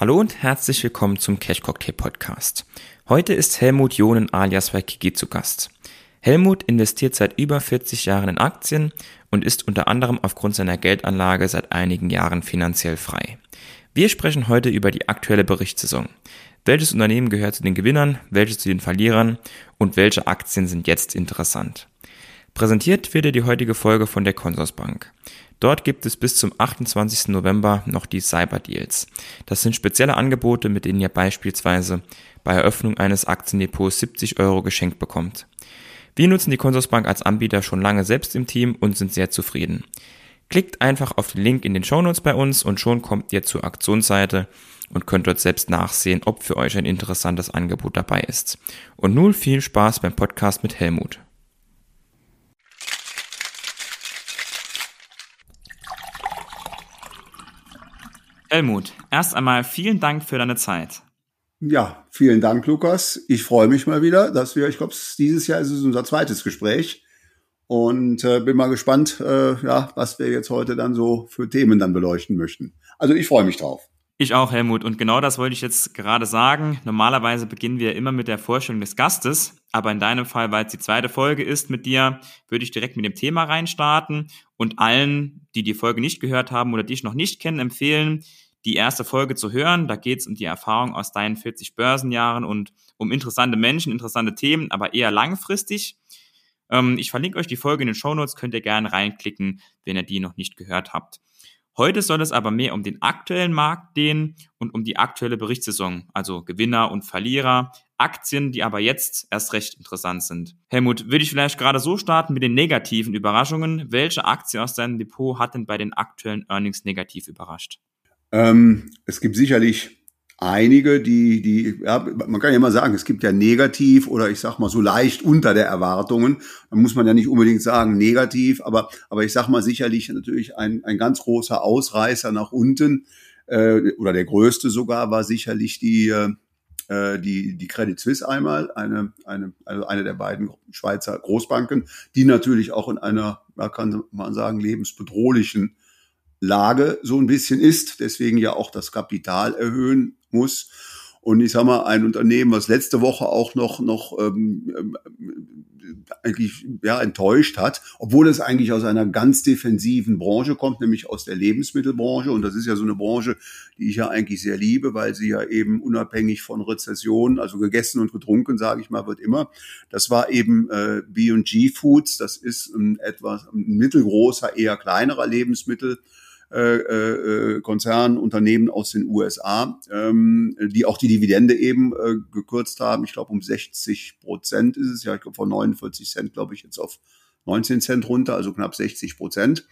Hallo und herzlich willkommen zum Cash Cocktail Podcast. Heute ist Helmut Jonen alias Waikiki zu Gast. Helmut investiert seit über 40 Jahren in Aktien und ist unter anderem aufgrund seiner Geldanlage seit einigen Jahren finanziell frei. Wir sprechen heute über die aktuelle Berichtssaison. Welches Unternehmen gehört zu den Gewinnern, welches zu den Verlierern und welche Aktien sind jetzt interessant? Präsentiert wird die heutige Folge von der Consorsbank. Dort gibt es bis zum 28. November noch die Cyber Deals. Das sind spezielle Angebote, mit denen ihr beispielsweise bei Eröffnung eines Aktiendepots 70 Euro geschenkt bekommt. Wir nutzen die Consorsbank als Anbieter schon lange selbst im Team und sind sehr zufrieden. Klickt einfach auf den Link in den Shownotes bei uns und schon kommt ihr zur Aktionsseite und könnt dort selbst nachsehen, ob für euch ein interessantes Angebot dabei ist. Und nun viel Spaß beim Podcast mit Helmut. Helmut, erst einmal vielen Dank für deine Zeit. Ja, vielen Dank, Lukas. Ich freue mich mal wieder, dass wir, ich glaube, dieses Jahr ist es unser zweites Gespräch und äh, bin mal gespannt, äh, ja, was wir jetzt heute dann so für Themen dann beleuchten möchten. Also ich freue mich drauf. Ich auch, Helmut. Und genau das wollte ich jetzt gerade sagen. Normalerweise beginnen wir immer mit der Vorstellung des Gastes. Aber in deinem Fall, weil es die zweite Folge ist mit dir, würde ich direkt mit dem Thema reinstarten und allen, die die Folge nicht gehört haben oder dich noch nicht kennen, empfehlen, die erste Folge zu hören. Da geht es um die Erfahrung aus deinen 40 Börsenjahren und um interessante Menschen, interessante Themen, aber eher langfristig. Ähm, ich verlinke euch die Folge in den Show Notes, könnt ihr gerne reinklicken, wenn ihr die noch nicht gehört habt. Heute soll es aber mehr um den aktuellen Markt gehen und um die aktuelle Berichtssaison, also Gewinner und Verlierer, Aktien, die aber jetzt erst recht interessant sind. Helmut, würde ich vielleicht gerade so starten mit den negativen Überraschungen. Welche Aktie aus deinem Depot hat denn bei den aktuellen Earnings negativ überrascht? Ähm, es gibt sicherlich einige, die, die, ja, man kann ja immer sagen, es gibt ja negativ oder ich sag mal so leicht unter der Erwartungen. Da muss man ja nicht unbedingt sagen negativ, aber, aber ich sag mal sicherlich natürlich ein, ein ganz großer Ausreißer nach unten äh, oder der größte sogar war sicherlich die, äh, die, die Credit Suisse einmal, eine, eine, also eine der beiden Schweizer Großbanken, die natürlich auch in einer, man kann man sagen, lebensbedrohlichen Lage so ein bisschen ist, deswegen ja auch das Kapital erhöhen muss. Und ich sag mal, ein Unternehmen, was letzte Woche auch noch, noch ähm, ähm, eigentlich ja, enttäuscht hat, obwohl es eigentlich aus einer ganz defensiven Branche kommt, nämlich aus der Lebensmittelbranche. Und das ist ja so eine Branche, die ich ja eigentlich sehr liebe, weil sie ja eben unabhängig von Rezessionen, also gegessen und getrunken, sage ich mal, wird immer. Das war eben äh, B&G Foods. Das ist ein etwas ein mittelgroßer, eher kleinerer Lebensmittel äh, äh, Konzernunternehmen aus den USA, ähm, die auch die Dividende eben äh, gekürzt haben. Ich glaube um 60 Prozent ist es ja, ich glaube von 49 Cent, glaube ich, jetzt auf 19 Cent runter, also knapp 60 Prozent,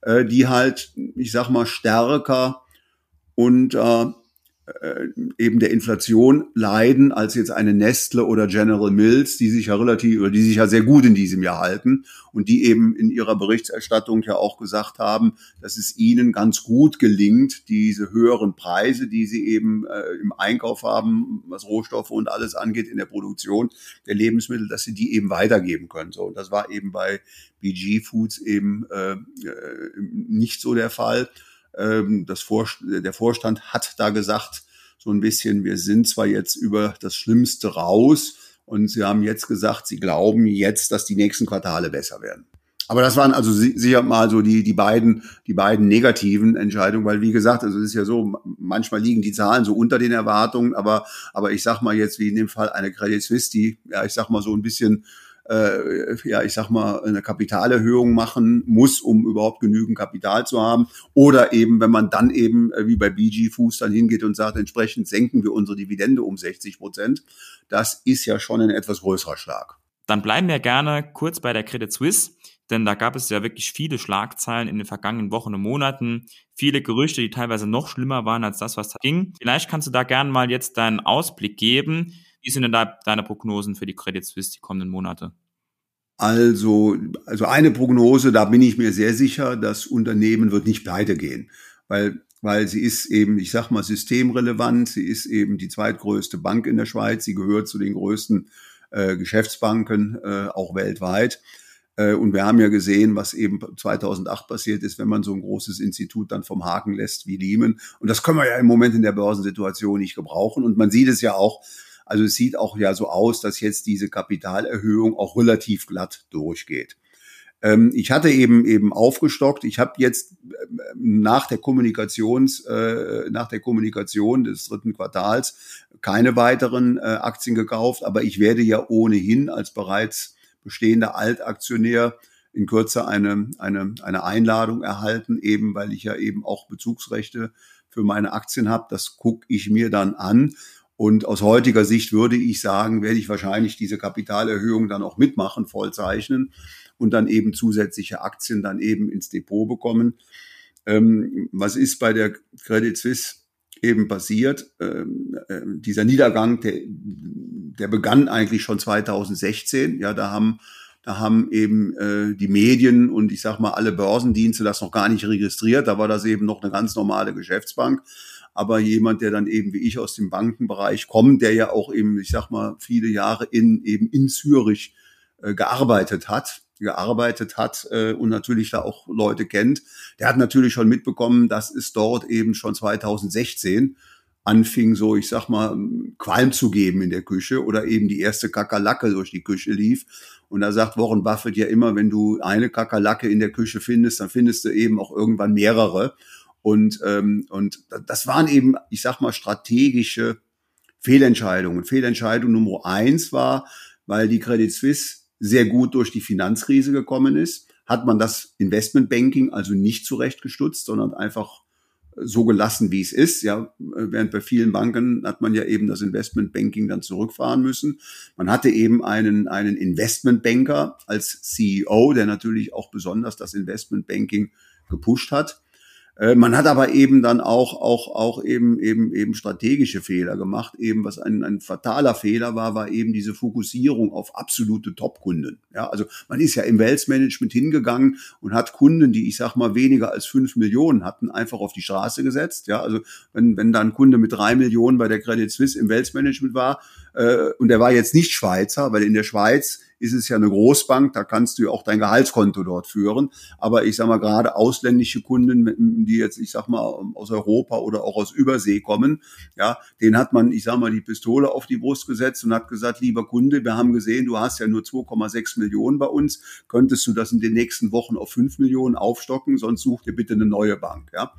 äh, die halt, ich sag mal, stärker und äh, eben der Inflation leiden als jetzt eine Nestle oder General Mills, die sich ja relativ oder die sich ja sehr gut in diesem Jahr halten und die eben in ihrer Berichterstattung ja auch gesagt haben, dass es ihnen ganz gut gelingt, diese höheren Preise, die sie eben äh, im Einkauf haben, was Rohstoffe und alles angeht in der Produktion der Lebensmittel, dass sie die eben weitergeben können. So, und das war eben bei BG Foods eben äh, äh nicht so der Fall. Ähm, das Vor der Vorstand hat da gesagt, so ein bisschen, wir sind zwar jetzt über das Schlimmste raus und sie haben jetzt gesagt, sie glauben jetzt, dass die nächsten Quartale besser werden. Aber das waren also sicher mal so die, die beiden, die beiden negativen Entscheidungen, weil wie gesagt, also es ist ja so, manchmal liegen die Zahlen so unter den Erwartungen, aber, aber ich sag mal jetzt, wie in dem Fall eine Credit Suisse, die, ja, ich sag mal so ein bisschen äh, ja, ich sag mal, eine Kapitalerhöhung machen muss, um überhaupt genügend Kapital zu haben. Oder eben, wenn man dann eben, äh, wie bei BG Fuß dann hingeht und sagt, entsprechend senken wir unsere Dividende um 60 Prozent. Das ist ja schon ein etwas größerer Schlag. Dann bleiben wir gerne kurz bei der Credit Suisse, denn da gab es ja wirklich viele Schlagzeilen in den vergangenen Wochen und Monaten, viele Gerüchte, die teilweise noch schlimmer waren als das, was da ging. Vielleicht kannst du da gerne mal jetzt deinen Ausblick geben. Wie sind denn da deine Prognosen für die Credit Suisse die kommenden Monate? Also, also eine Prognose, da bin ich mir sehr sicher, das Unternehmen wird nicht pleite gehen, weil, weil sie ist eben, ich sag mal, systemrelevant. Sie ist eben die zweitgrößte Bank in der Schweiz. Sie gehört zu den größten äh, Geschäftsbanken, äh, auch weltweit. Äh, und wir haben ja gesehen, was eben 2008 passiert ist, wenn man so ein großes Institut dann vom Haken lässt wie Lehman. Und das können wir ja im Moment in der Börsensituation nicht gebrauchen. Und man sieht es ja auch, also es sieht auch ja so aus, dass jetzt diese Kapitalerhöhung auch relativ glatt durchgeht. Ähm, ich hatte eben eben aufgestockt. Ich habe jetzt ähm, nach der Kommunikations äh, nach der Kommunikation des dritten Quartals keine weiteren äh, Aktien gekauft, aber ich werde ja ohnehin als bereits bestehender Altaktionär in Kürze eine, eine, eine Einladung erhalten, eben weil ich ja eben auch Bezugsrechte für meine Aktien habe. Das gucke ich mir dann an. Und aus heutiger Sicht würde ich sagen, werde ich wahrscheinlich diese Kapitalerhöhung dann auch mitmachen, vollzeichnen und dann eben zusätzliche Aktien dann eben ins Depot bekommen. Ähm, was ist bei der Credit Suisse eben passiert? Ähm, äh, dieser Niedergang, der, der begann eigentlich schon 2016. Ja, da haben da haben eben äh, die Medien und ich sag mal alle Börsendienste das noch gar nicht registriert. Da war das eben noch eine ganz normale Geschäftsbank. Aber jemand, der dann eben wie ich aus dem Bankenbereich kommt, der ja auch eben, ich sag mal, viele Jahre in eben in Zürich äh, gearbeitet hat, gearbeitet hat äh, und natürlich da auch Leute kennt, der hat natürlich schon mitbekommen, dass es dort eben schon 2016 anfing, so ich sag mal, Qualm zu geben in der Küche oder eben die erste Kakerlacke durch die Küche lief. Und da sagt Warren Buffett ja immer, wenn du eine Kakerlacke in der Küche findest, dann findest du eben auch irgendwann mehrere. Und, ähm, und das waren eben, ich sag mal, strategische Fehlentscheidungen. Fehlentscheidung Nummer eins war, weil die Credit Suisse sehr gut durch die Finanzkrise gekommen ist, hat man das Investmentbanking also nicht zurechtgestutzt, sondern einfach so gelassen, wie es ist. Ja, während bei vielen Banken hat man ja eben das Investmentbanking dann zurückfahren müssen. Man hatte eben einen, einen Investmentbanker als CEO, der natürlich auch besonders das Investmentbanking gepusht hat. Äh, man hat aber eben dann auch, auch, auch eben, eben, eben strategische Fehler gemacht. Eben was ein, ein fataler Fehler war, war eben diese Fokussierung auf absolute Top-Kunden. Ja, also man ist ja im Wealth Management hingegangen und hat Kunden, die ich sag mal weniger als fünf Millionen hatten, einfach auf die Straße gesetzt. Ja, also wenn, wenn da ein Kunde mit drei Millionen bei der Credit Suisse im Wealth Management war, äh, und der war jetzt nicht Schweizer, weil in der Schweiz ist es ja eine Großbank, da kannst du ja auch dein Gehaltskonto dort führen. Aber ich sag mal, gerade ausländische Kunden, die jetzt, ich sag mal, aus Europa oder auch aus Übersee kommen, ja, den hat man, ich sag mal, die Pistole auf die Brust gesetzt und hat gesagt, lieber Kunde, wir haben gesehen, du hast ja nur 2,6 Millionen bei uns, könntest du das in den nächsten Wochen auf 5 Millionen aufstocken, sonst such dir bitte eine neue Bank, ja.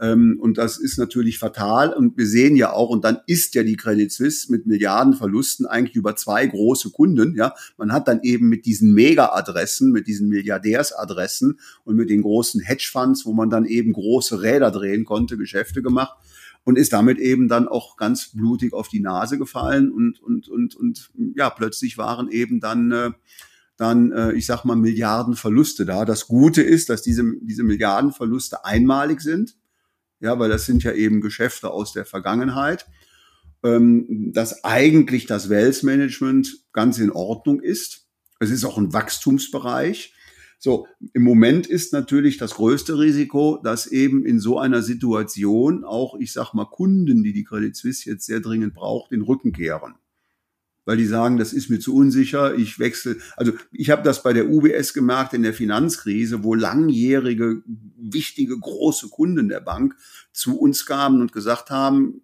Ähm, und das ist natürlich fatal. Und wir sehen ja auch, und dann ist ja die Credit Suisse mit Milliardenverlusten eigentlich über zwei große Kunden. Ja, man hat dann eben mit diesen Mega-Adressen, mit diesen Milliardärsadressen und mit den großen Hedgefonds, wo man dann eben große Räder drehen konnte, Geschäfte gemacht und ist damit eben dann auch ganz blutig auf die Nase gefallen und und und und ja plötzlich waren eben dann äh, dann, äh, ich sag mal, Milliardenverluste da. Das Gute ist, dass diese, diese Milliardenverluste einmalig sind. Ja, weil das sind ja eben Geschäfte aus der Vergangenheit, ähm, dass eigentlich das Wealth Management ganz in Ordnung ist. Es ist auch ein Wachstumsbereich. So, im Moment ist natürlich das größte Risiko, dass eben in so einer Situation auch, ich sag mal, Kunden, die die Credit Suisse jetzt sehr dringend braucht, den Rücken kehren weil die sagen, das ist mir zu unsicher, ich wechsle. Also ich habe das bei der UBS gemerkt in der Finanzkrise, wo langjährige, wichtige, große Kunden der Bank zu uns kamen und gesagt haben,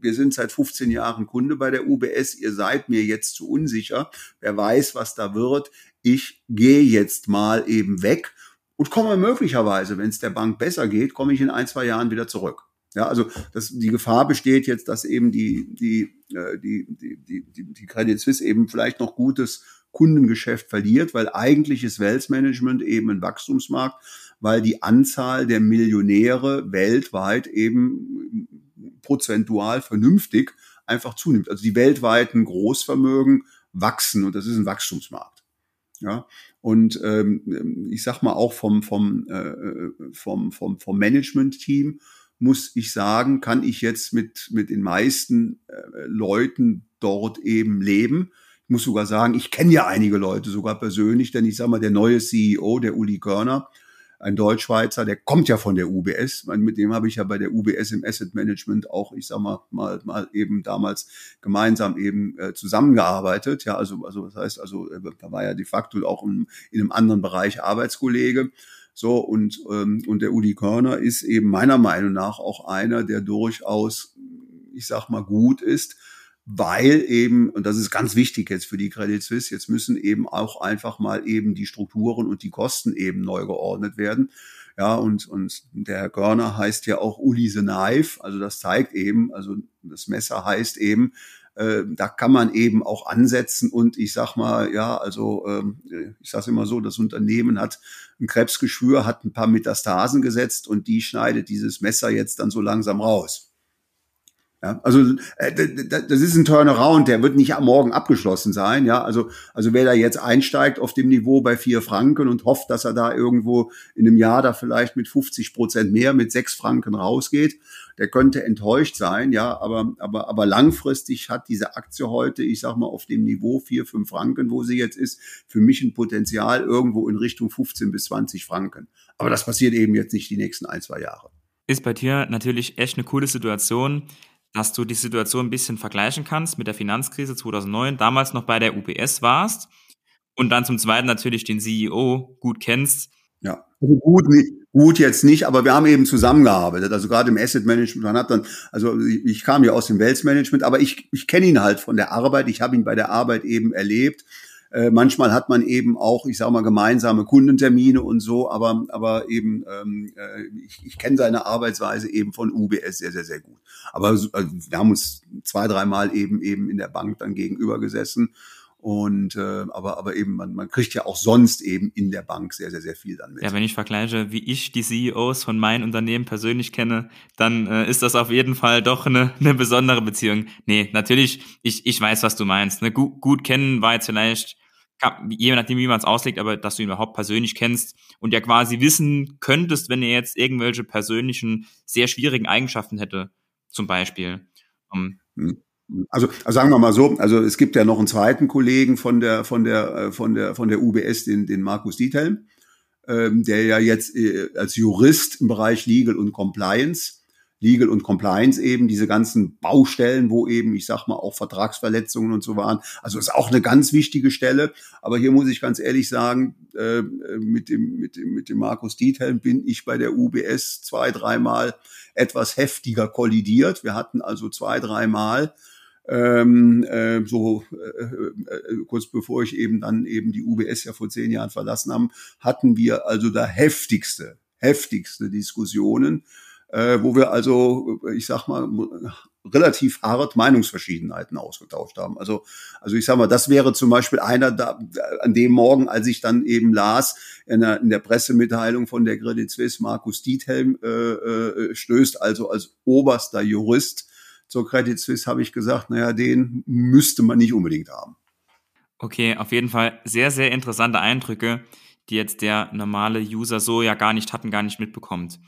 wir sind seit 15 Jahren Kunde bei der UBS, ihr seid mir jetzt zu unsicher, wer weiß, was da wird, ich gehe jetzt mal eben weg und komme möglicherweise, wenn es der Bank besser geht, komme ich in ein, zwei Jahren wieder zurück. Ja, also das, die Gefahr besteht jetzt, dass eben die, die, äh, die, die, die, die Credit Suisse eben vielleicht noch gutes Kundengeschäft verliert, weil eigentlich ist Wealth Management eben ein Wachstumsmarkt, weil die Anzahl der Millionäre weltweit eben prozentual vernünftig einfach zunimmt. Also die weltweiten Großvermögen wachsen und das ist ein Wachstumsmarkt. Ja, und ähm, ich sag mal auch vom vom äh, äh vom vom vom Management-Team muss ich sagen, kann ich jetzt mit, mit den meisten äh, Leuten dort eben leben. Ich muss sogar sagen, ich kenne ja einige Leute sogar persönlich, denn ich sage mal, der neue CEO, der Uli Körner, ein Deutschschweizer, der kommt ja von der UBS. Mit dem habe ich ja bei der UBS im Asset Management auch, ich sag mal, mal, mal eben damals gemeinsam eben äh, zusammengearbeitet. Ja, also, also das heißt, also äh, da war ja de facto auch in, in einem anderen Bereich Arbeitskollege. So, und, ähm, und der Uli Körner ist eben meiner Meinung nach auch einer, der durchaus, ich sag mal, gut ist, weil eben, und das ist ganz wichtig jetzt für die Credit Suisse, jetzt müssen eben auch einfach mal eben die Strukturen und die Kosten eben neu geordnet werden. Ja, und, und der Herr Körner heißt ja auch Uli the Knife, also das zeigt eben, also das Messer heißt eben, äh, da kann man eben auch ansetzen und ich sag mal, ja, also ähm, ich sage immer so, das Unternehmen hat ein Krebsgeschwür, hat ein paar Metastasen gesetzt und die schneidet dieses Messer jetzt dann so langsam raus. Ja, also äh, das ist ein Turnaround, der wird nicht am Morgen abgeschlossen sein. Ja, also also wer da jetzt einsteigt auf dem Niveau bei vier Franken und hofft, dass er da irgendwo in einem Jahr da vielleicht mit 50 Prozent mehr, mit sechs Franken rausgeht, der könnte enttäuscht sein. Ja, aber aber aber langfristig hat diese Aktie heute, ich sag mal auf dem Niveau vier fünf Franken, wo sie jetzt ist, für mich ein Potenzial irgendwo in Richtung 15 bis 20 Franken. Aber das passiert eben jetzt nicht die nächsten ein zwei Jahre. Ist bei dir natürlich echt eine coole Situation dass du die Situation ein bisschen vergleichen kannst mit der Finanzkrise 2009, damals noch bei der UBS warst und dann zum Zweiten natürlich den CEO gut kennst. Ja, also gut, nicht, gut jetzt nicht, aber wir haben eben zusammengearbeitet. Also gerade im Asset Management, man hat dann, also ich, kam ja aus dem Wealth Management, aber ich, ich kenne ihn halt von der Arbeit. Ich habe ihn bei der Arbeit eben erlebt. Äh, manchmal hat man eben auch, ich sage mal, gemeinsame Kundentermine und so, aber, aber eben, ähm, äh, ich, ich kenne seine Arbeitsweise eben von UBS sehr, sehr, sehr gut. Aber also, wir haben uns zwei, dreimal eben eben in der Bank dann gegenüber gesessen. Und äh, aber aber eben man, man kriegt ja auch sonst eben in der Bank sehr sehr sehr viel dann mit. Ja, wenn ich vergleiche, wie ich die CEOs von meinem Unternehmen persönlich kenne, dann äh, ist das auf jeden Fall doch eine, eine besondere Beziehung. Nee, natürlich, ich ich weiß, was du meinst. Ne? Gut, gut kennen war jetzt vielleicht je nachdem, wie man es auslegt, aber dass du ihn überhaupt persönlich kennst und ja quasi wissen könntest, wenn er jetzt irgendwelche persönlichen, sehr schwierigen Eigenschaften hätte, zum Beispiel. Um, ähm, also, also sagen wir mal so, also es gibt ja noch einen zweiten Kollegen von der von der äh, von der von der UBS, den den Markus Diethelm, ähm, der ja jetzt äh, als Jurist im Bereich Legal und Compliance Legal und Compliance eben, diese ganzen Baustellen, wo eben, ich sag mal, auch Vertragsverletzungen und so waren. Also ist auch eine ganz wichtige Stelle. Aber hier muss ich ganz ehrlich sagen, äh, mit dem, mit dem, mit dem Markus Diethelm bin ich bei der UBS zwei, dreimal etwas heftiger kollidiert. Wir hatten also zwei, dreimal ähm, äh, so äh, äh, kurz bevor ich eben dann eben die UBS ja vor zehn Jahren verlassen haben, hatten wir also da heftigste, heftigste Diskussionen äh, wo wir also, ich sag mal, relativ hart Meinungsverschiedenheiten ausgetauscht haben. Also, also ich sag mal, das wäre zum Beispiel einer da, an dem Morgen, als ich dann eben las in der, in der Pressemitteilung von der Credit Suisse, Markus Diethelm äh, äh, stößt also als oberster Jurist zur Credit Suisse, habe ich gesagt, naja, den müsste man nicht unbedingt haben. Okay, auf jeden Fall sehr, sehr interessante Eindrücke, die jetzt der normale User so ja gar nicht hat und gar nicht mitbekommt.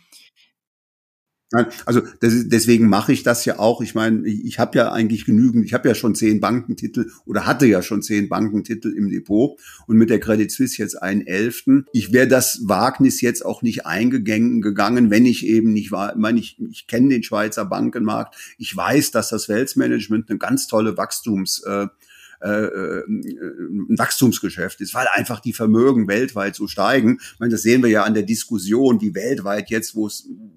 Also das, deswegen mache ich das ja auch. Ich meine, ich, habe ja eigentlich genügend, ich habe ja schon zehn Bankentitel oder hatte ja schon zehn Bankentitel im Depot und mit der Credit Suisse jetzt einen elften. Ich wäre das Wagnis jetzt auch nicht eingegangen, gegangen, wenn ich eben nicht war. Ich meine, ich, ich kenne den Schweizer Bankenmarkt. Ich weiß, dass das Wealth Management eine ganz tolle Wachstums äh, ein Wachstumsgeschäft ist, weil einfach die Vermögen weltweit so steigen. Ich meine, das sehen wir ja an der Diskussion, die weltweit jetzt, wo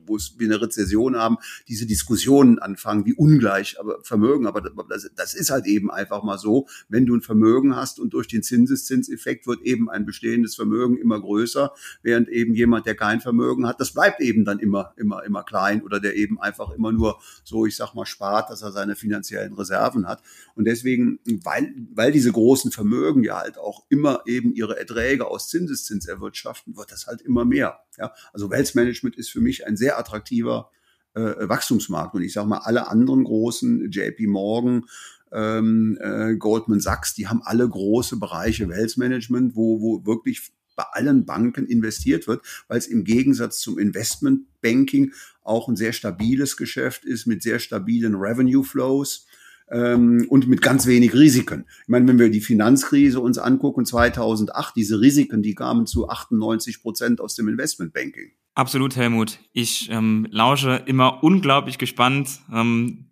wo es wir eine Rezession haben, diese Diskussionen anfangen, wie ungleich aber Vermögen, aber das, das ist halt eben einfach mal so, wenn du ein Vermögen hast und durch den Zinseszinseffekt wird eben ein bestehendes Vermögen immer größer, während eben jemand, der kein Vermögen hat, das bleibt eben dann immer, immer, immer klein oder der eben einfach immer nur so, ich sag mal, spart, dass er seine finanziellen Reserven hat. Und deswegen, weil weil, diese großen Vermögen ja halt auch immer eben ihre Erträge aus Zinseszins erwirtschaften, wird das halt immer mehr. Ja, also Wealth Management ist für mich ein sehr attraktiver äh, Wachstumsmarkt. Und ich sage mal, alle anderen großen, JP Morgan, ähm, äh, Goldman Sachs, die haben alle große Bereiche Wealth Management, wo, wo wirklich bei allen Banken investiert wird, weil es im Gegensatz zum Investment Banking auch ein sehr stabiles Geschäft ist mit sehr stabilen Revenue Flows ähm, und mit ganz wenig Risiken. Ich meine, wenn wir die Finanzkrise uns angucken, 2008, diese Risiken, die kamen zu 98 Prozent aus dem Investmentbanking. Absolut, Helmut. Ich ähm, lausche immer unglaublich gespannt. Ähm,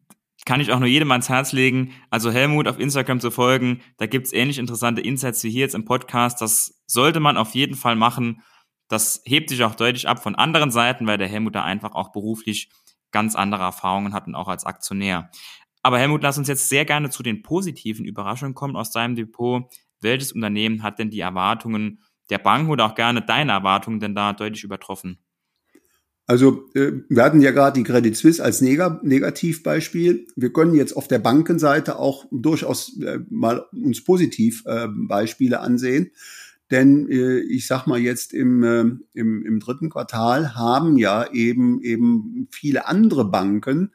kann ich auch nur jedem ans Herz legen. Also Helmut auf Instagram zu folgen. Da gibt's ähnlich interessante Insights wie hier jetzt im Podcast. Das sollte man auf jeden Fall machen. Das hebt sich auch deutlich ab von anderen Seiten, weil der Helmut da einfach auch beruflich ganz andere Erfahrungen hat und auch als Aktionär. Aber Helmut, lass uns jetzt sehr gerne zu den positiven Überraschungen kommen aus deinem Depot. Welches Unternehmen hat denn die Erwartungen der Banken oder auch gerne deine Erwartungen denn da deutlich übertroffen? Also äh, wir hatten ja gerade die Credit Suisse als Neg Negativbeispiel. Wir können jetzt auf der Bankenseite auch durchaus äh, mal uns positiv äh, Beispiele ansehen. Denn äh, ich sag mal jetzt im, äh, im, im dritten Quartal haben ja eben eben viele andere Banken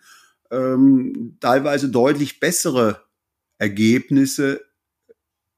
ähm, teilweise deutlich bessere Ergebnisse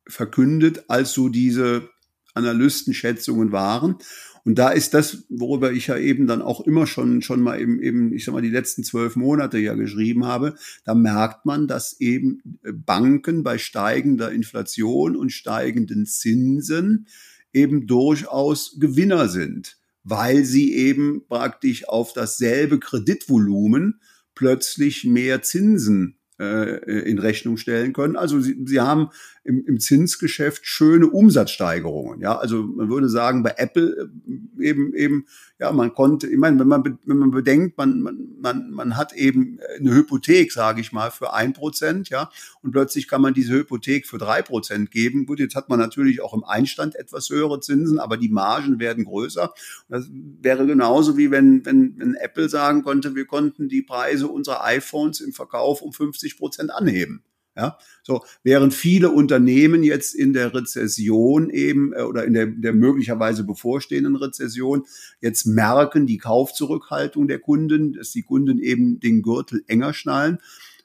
verkündet, als so diese Analystenschätzungen waren. Und da ist das, worüber ich ja eben dann auch immer schon, schon mal eben, eben, ich sag mal, die letzten zwölf Monate ja geschrieben habe, da merkt man, dass eben Banken bei steigender Inflation und steigenden Zinsen eben durchaus Gewinner sind, weil sie eben praktisch auf dasselbe Kreditvolumen plötzlich mehr Zinsen in Rechnung stellen können. Also sie, sie haben im, im Zinsgeschäft schöne Umsatzsteigerungen. Ja, also man würde sagen, bei Apple äh, eben eben ja, man konnte, ich meine, wenn man wenn man bedenkt, man man man, man hat eben eine Hypothek, sage ich mal, für ein Prozent, ja, und plötzlich kann man diese Hypothek für drei Prozent geben. Gut, jetzt hat man natürlich auch im Einstand etwas höhere Zinsen, aber die Margen werden größer. Das wäre genauso wie wenn wenn wenn Apple sagen konnte, wir konnten die Preise unserer iPhones im Verkauf um 50 Prozent anheben. Ja, so während viele Unternehmen jetzt in der Rezession eben äh, oder in der, der möglicherweise bevorstehenden Rezession jetzt merken die Kaufzurückhaltung der Kunden, dass die Kunden eben den Gürtel enger schnallen,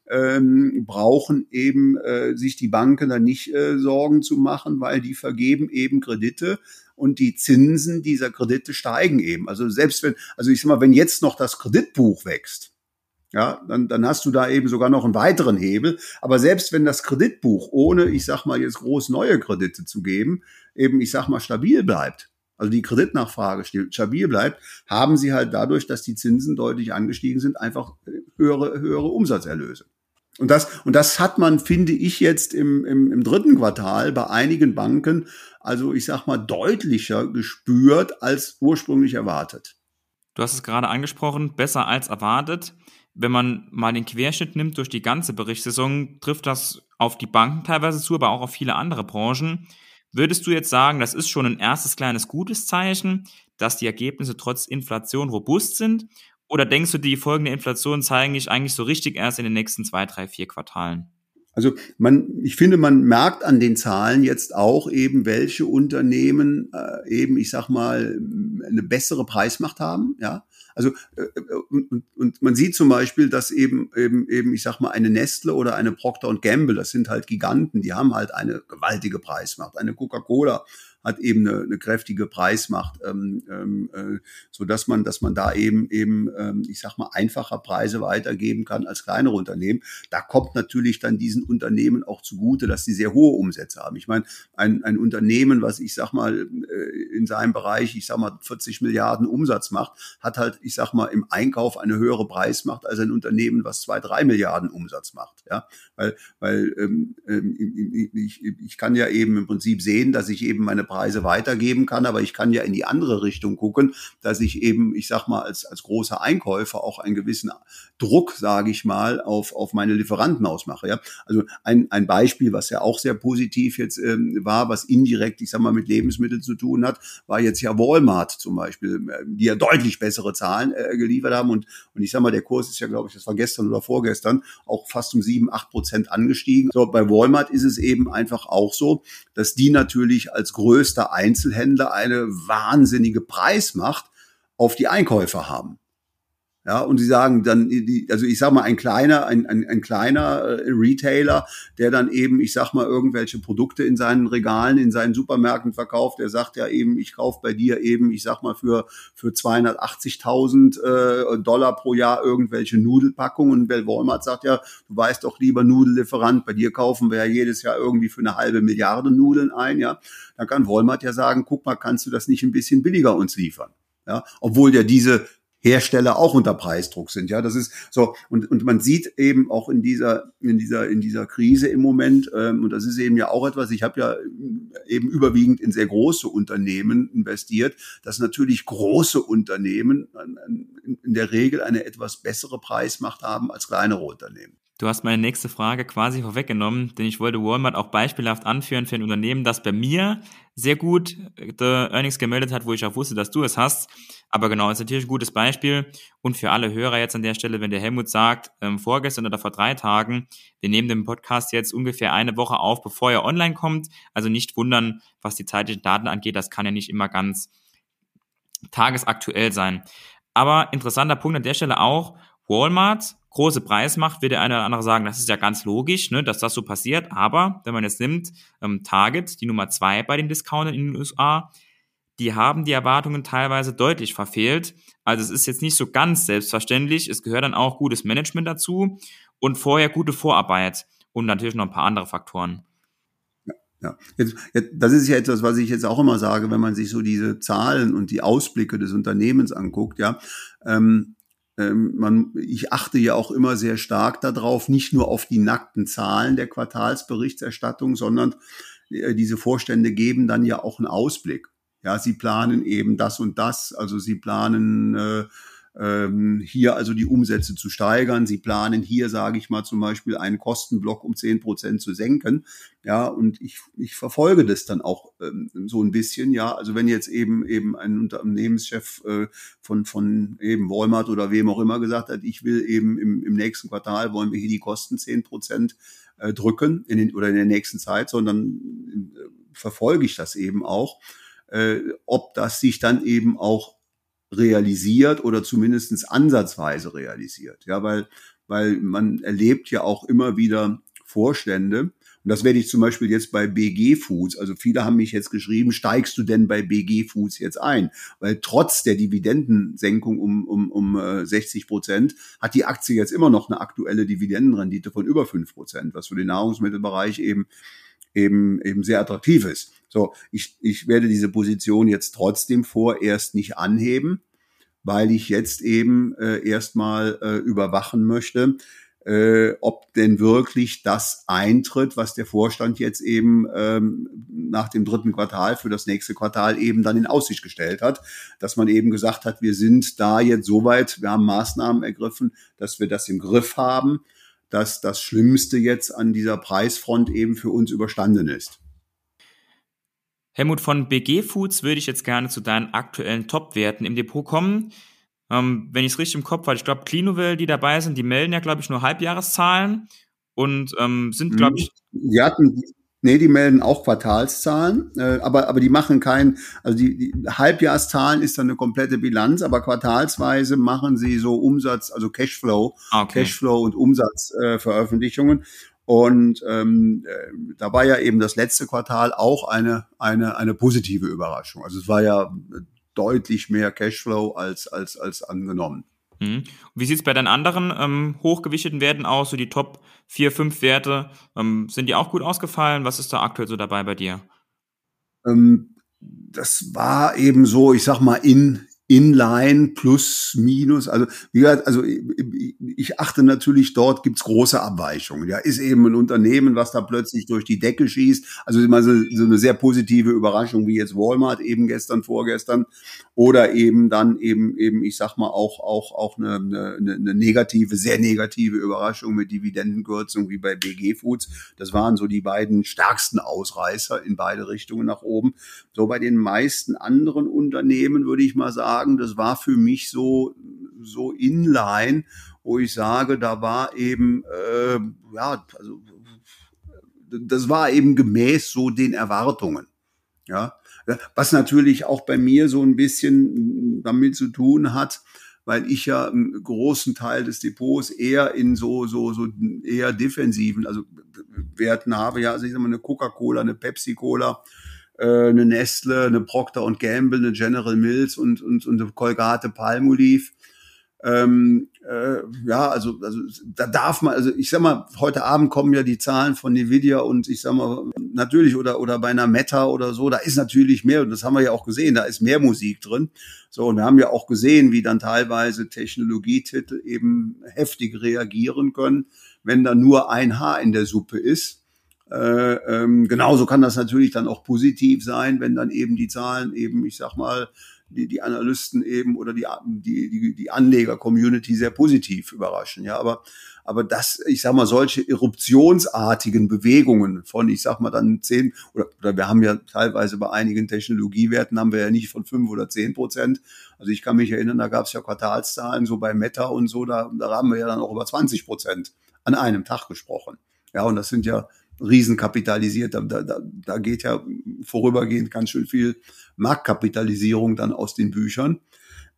ähm, brauchen eben äh, sich die Banken dann nicht äh, Sorgen zu machen, weil die vergeben eben Kredite und die Zinsen dieser Kredite steigen eben. Also selbst wenn, also ich sag mal, wenn jetzt noch das Kreditbuch wächst, ja, dann, dann hast du da eben sogar noch einen weiteren Hebel. Aber selbst wenn das Kreditbuch, ohne, ich sag mal, jetzt groß neue Kredite zu geben, eben, ich sag mal, stabil bleibt, also die Kreditnachfrage stabil bleibt, haben sie halt dadurch, dass die Zinsen deutlich angestiegen sind, einfach höhere, höhere Umsatzerlöse. Und das, und das hat man, finde ich, jetzt im, im, im dritten Quartal bei einigen Banken, also ich sag mal, deutlicher gespürt als ursprünglich erwartet. Du hast es gerade angesprochen, besser als erwartet wenn man mal den Querschnitt nimmt durch die ganze Berichtssaison, trifft das auf die Banken teilweise zu, aber auch auf viele andere Branchen. Würdest du jetzt sagen, das ist schon ein erstes kleines gutes Zeichen, dass die Ergebnisse trotz Inflation robust sind? Oder denkst du, die folgende Inflation zeigen sich eigentlich so richtig erst in den nächsten zwei, drei, vier Quartalen? Also man, ich finde, man merkt an den Zahlen jetzt auch eben, welche Unternehmen äh, eben, ich sag mal, eine bessere Preismacht haben. Ja, also äh, und, und man sieht zum Beispiel, dass eben eben eben, ich sag mal, eine Nestle oder eine Procter Gamble, das sind halt Giganten, die haben halt eine gewaltige Preismacht. Eine Coca-Cola hat eben eine, eine kräftige Preismacht, ähm, ähm, äh, so dass man, dass man da eben eben, ähm, ich sag mal, einfacher Preise weitergeben kann als kleinere Unternehmen. Da kommt natürlich dann diesen Unternehmen auch zugute, dass sie sehr hohe Umsätze haben. Ich meine, ein, ein Unternehmen, was ich sag mal äh, in seinem Bereich, ich sag mal 40 Milliarden Umsatz macht, hat halt, ich sag mal, im Einkauf eine höhere Preismacht als ein Unternehmen, was zwei, drei Milliarden Umsatz macht. Ja, weil, weil ähm, ähm ich, ich kann ja eben im Prinzip sehen, dass ich eben meine Preise weitergeben kann, aber ich kann ja in die andere Richtung gucken, dass ich eben, ich sag mal, als, als großer Einkäufer auch einen gewissen Druck, sage ich mal, auf, auf meine Lieferanten ausmache. Ja? Also ein, ein Beispiel, was ja auch sehr positiv jetzt ähm, war, was indirekt, ich sag mal, mit Lebensmitteln zu tun hat, war jetzt ja Walmart zum Beispiel, äh, die ja deutlich bessere Zahlen äh, geliefert haben und, und ich sag mal, der Kurs ist ja, glaube ich, das war gestern oder vorgestern, auch fast um sieben, acht Prozent angestiegen. So, bei Walmart ist es eben einfach auch so, dass die natürlich als größte größter Einzelhändler eine wahnsinnige Preismacht auf die Einkäufer haben. Ja, und sie sagen dann, also ich sag mal, ein kleiner, ein, ein, ein kleiner äh, Retailer, der dann eben, ich sag mal, irgendwelche Produkte in seinen Regalen, in seinen Supermärkten verkauft, der sagt ja eben, ich kaufe bei dir eben, ich sag mal, für, für 280.000 äh, Dollar pro Jahr irgendwelche Nudelpackungen. Und Walmart sagt ja, du weißt doch lieber Nudellieferant, bei dir kaufen wir ja jedes Jahr irgendwie für eine halbe Milliarde Nudeln ein, ja. Dann kann Walmart ja sagen, guck mal, kannst du das nicht ein bisschen billiger uns liefern? Ja, obwohl ja diese Hersteller auch unter Preisdruck sind. Ja, das ist so und und man sieht eben auch in dieser in dieser in dieser Krise im Moment ähm, und das ist eben ja auch etwas. Ich habe ja eben überwiegend in sehr große Unternehmen investiert, dass natürlich große Unternehmen in der Regel eine etwas bessere Preismacht haben als kleinere Unternehmen. Du hast meine nächste Frage quasi vorweggenommen, denn ich wollte Walmart auch beispielhaft anführen für ein Unternehmen, das bei mir sehr gut äh, Earnings gemeldet hat, wo ich auch wusste, dass du es hast. Aber genau, ist natürlich ein gutes Beispiel. Und für alle Hörer jetzt an der Stelle, wenn der Helmut sagt, ähm, vorgestern oder vor drei Tagen, wir nehmen den Podcast jetzt ungefähr eine Woche auf, bevor er online kommt. Also nicht wundern, was die zeitlichen Daten angeht. Das kann ja nicht immer ganz tagesaktuell sein. Aber interessanter Punkt an der Stelle auch, Walmart große Preismacht, wird der eine oder andere sagen, das ist ja ganz logisch, ne, dass das so passiert. Aber wenn man jetzt nimmt, ähm, Target, die Nummer zwei bei den Discountern in den USA, die haben die Erwartungen teilweise deutlich verfehlt. Also es ist jetzt nicht so ganz selbstverständlich. Es gehört dann auch gutes Management dazu und vorher gute Vorarbeit und natürlich noch ein paar andere Faktoren. Ja, jetzt, jetzt, das ist ja etwas, was ich jetzt auch immer sage, wenn man sich so diese Zahlen und die Ausblicke des Unternehmens anguckt, ja. Ähm, ähm, man, ich achte ja auch immer sehr stark darauf, nicht nur auf die nackten Zahlen der Quartalsberichterstattung, sondern äh, diese Vorstände geben dann ja auch einen Ausblick. Ja, sie planen eben das und das, also sie planen äh, ähm, hier also die Umsätze zu steigern. Sie planen hier, sage ich mal, zum Beispiel einen Kostenblock um zehn Prozent zu senken. Ja, und ich, ich verfolge das dann auch ähm, so ein bisschen. Ja, also wenn jetzt eben eben ein Unternehmenschef äh, von von eben Walmart oder wem auch immer gesagt hat, ich will eben im, im nächsten Quartal wollen wir hier die Kosten zehn Prozent äh, drücken in den, oder in der nächsten Zeit, sondern äh, verfolge ich das eben auch, äh, ob das sich dann eben auch realisiert oder zumindestens ansatzweise realisiert. Ja, weil, weil man erlebt ja auch immer wieder Vorstände. Und das werde ich zum Beispiel jetzt bei BG Foods. Also viele haben mich jetzt geschrieben, steigst du denn bei BG Foods jetzt ein? Weil trotz der Dividendensenkung um, um, um 60 äh, Prozent hat die Aktie jetzt immer noch eine aktuelle Dividendenrendite von über fünf Prozent, was für den Nahrungsmittelbereich eben, eben, eben sehr attraktiv ist. So, ich, ich werde diese Position jetzt trotzdem vorerst nicht anheben, weil ich jetzt eben äh, erstmal äh, überwachen möchte, äh, ob denn wirklich das eintritt, was der Vorstand jetzt eben ähm, nach dem dritten Quartal für das nächste Quartal eben dann in Aussicht gestellt hat, dass man eben gesagt hat, wir sind da jetzt soweit, wir haben Maßnahmen ergriffen, dass wir das im Griff haben, dass das Schlimmste jetzt an dieser Preisfront eben für uns überstanden ist. Helmut, von BG Foods würde ich jetzt gerne zu deinen aktuellen Top-Werten im Depot kommen. Ähm, wenn ich es richtig im Kopf habe, ich glaube, Clinovel, die dabei sind, die melden ja, glaube ich, nur Halbjahreszahlen und ähm, sind, glaube ich. Die hatten, nee, die melden auch Quartalszahlen, äh, aber, aber die machen kein, also die, die Halbjahreszahlen ist dann eine komplette Bilanz, aber quartalsweise machen sie so Umsatz, also Cashflow, ah, okay. Cashflow und Umsatzveröffentlichungen. Äh, und ähm, äh, da war ja eben das letzte Quartal auch eine, eine, eine positive Überraschung. Also es war ja deutlich mehr Cashflow als, als, als angenommen. Mhm. Wie sieht es bei den anderen ähm, hochgewichteten Werten aus, so die Top 4, 5 Werte? Ähm, sind die auch gut ausgefallen? Was ist da aktuell so dabei bei dir? Ähm, das war eben so, ich sag mal, in, Inline plus minus. Also wie gesagt, also ich achte natürlich, dort gibt's große Abweichungen. Ja, ist eben ein Unternehmen, was da plötzlich durch die Decke schießt. Also immer so, so eine sehr positive Überraschung wie jetzt Walmart eben gestern, vorgestern. Oder eben dann eben, eben, ich sag mal, auch, auch, auch eine, eine, eine negative, sehr negative Überraschung mit Dividendenkürzung wie bei BG Foods. Das waren so die beiden stärksten Ausreißer in beide Richtungen nach oben. So bei den meisten anderen Unternehmen würde ich mal sagen, sagen, das war für mich so, so inline, wo ich sage, da war eben, äh, ja, also, das war eben gemäß so den Erwartungen. Ja, was natürlich auch bei mir so ein bisschen damit zu tun hat, weil ich ja einen großen Teil des Depots eher in so, so, so eher defensiven, also Werten habe, ja, also ich sag mal eine Coca-Cola, eine Pepsi-Cola, äh, eine Nestle, eine Procter und Gamble, eine General Mills und, und, und eine Colgate Palmolive. Ähm, äh, ja, also, also da darf man, also ich sag mal, heute Abend kommen ja die Zahlen von Nvidia und ich sag mal, natürlich oder oder bei einer Meta oder so, da ist natürlich mehr und das haben wir ja auch gesehen, da ist mehr Musik drin. So und wir haben ja auch gesehen, wie dann teilweise Technologietitel eben heftig reagieren können, wenn da nur ein Haar in der Suppe ist. Äh, ähm, genauso kann das natürlich dann auch positiv sein, wenn dann eben die Zahlen eben, ich sag mal, die, die Analysten eben oder die, die, die, die Anleger-Community sehr positiv überraschen. Ja, aber, aber das, ich sag mal, solche eruptionsartigen Bewegungen von, ich sag mal, dann zehn oder, oder wir haben ja teilweise bei einigen Technologiewerten haben wir ja nicht von fünf oder zehn Prozent. Also ich kann mich erinnern, da gab es ja Quartalszahlen, so bei Meta und so, da, da haben wir ja dann auch über 20 Prozent an einem Tag gesprochen. Ja, und das sind ja riesenkapitalisiert. Da, da, da geht ja vorübergehend ganz schön viel Marktkapitalisierung dann aus den Büchern.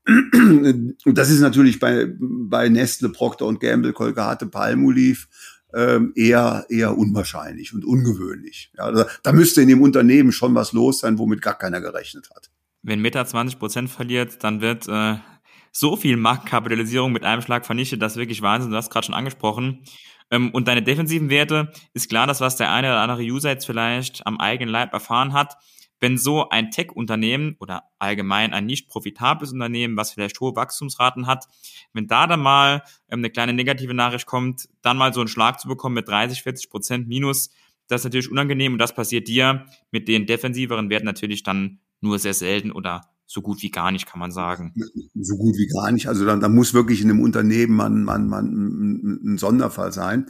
Und das ist natürlich bei, bei Nestle, Procter und Gamble, Colgate, Palmolive ähm, eher, eher unwahrscheinlich und ungewöhnlich. Ja, da, da müsste in dem Unternehmen schon was los sein, womit gar keiner gerechnet hat. Wenn Meta 20 Prozent verliert, dann wird äh, so viel Marktkapitalisierung mit einem Schlag vernichtet, das ist wirklich Wahnsinn. Du hast gerade schon angesprochen. Ähm, und deine defensiven Werte ist klar, das, was der eine oder andere User jetzt vielleicht am eigenen Leib erfahren hat. Wenn so ein Tech-Unternehmen oder allgemein ein nicht profitables Unternehmen, was vielleicht hohe Wachstumsraten hat, wenn da dann mal ähm, eine kleine negative Nachricht kommt, dann mal so einen Schlag zu bekommen mit 30, 40 Prozent Minus, das ist natürlich unangenehm und das passiert dir mit den defensiveren Werten natürlich dann nur sehr selten oder so gut wie gar nicht, kann man sagen. So gut wie gar nicht. Also da, da muss wirklich in einem Unternehmen man, man, man ein Sonderfall sein.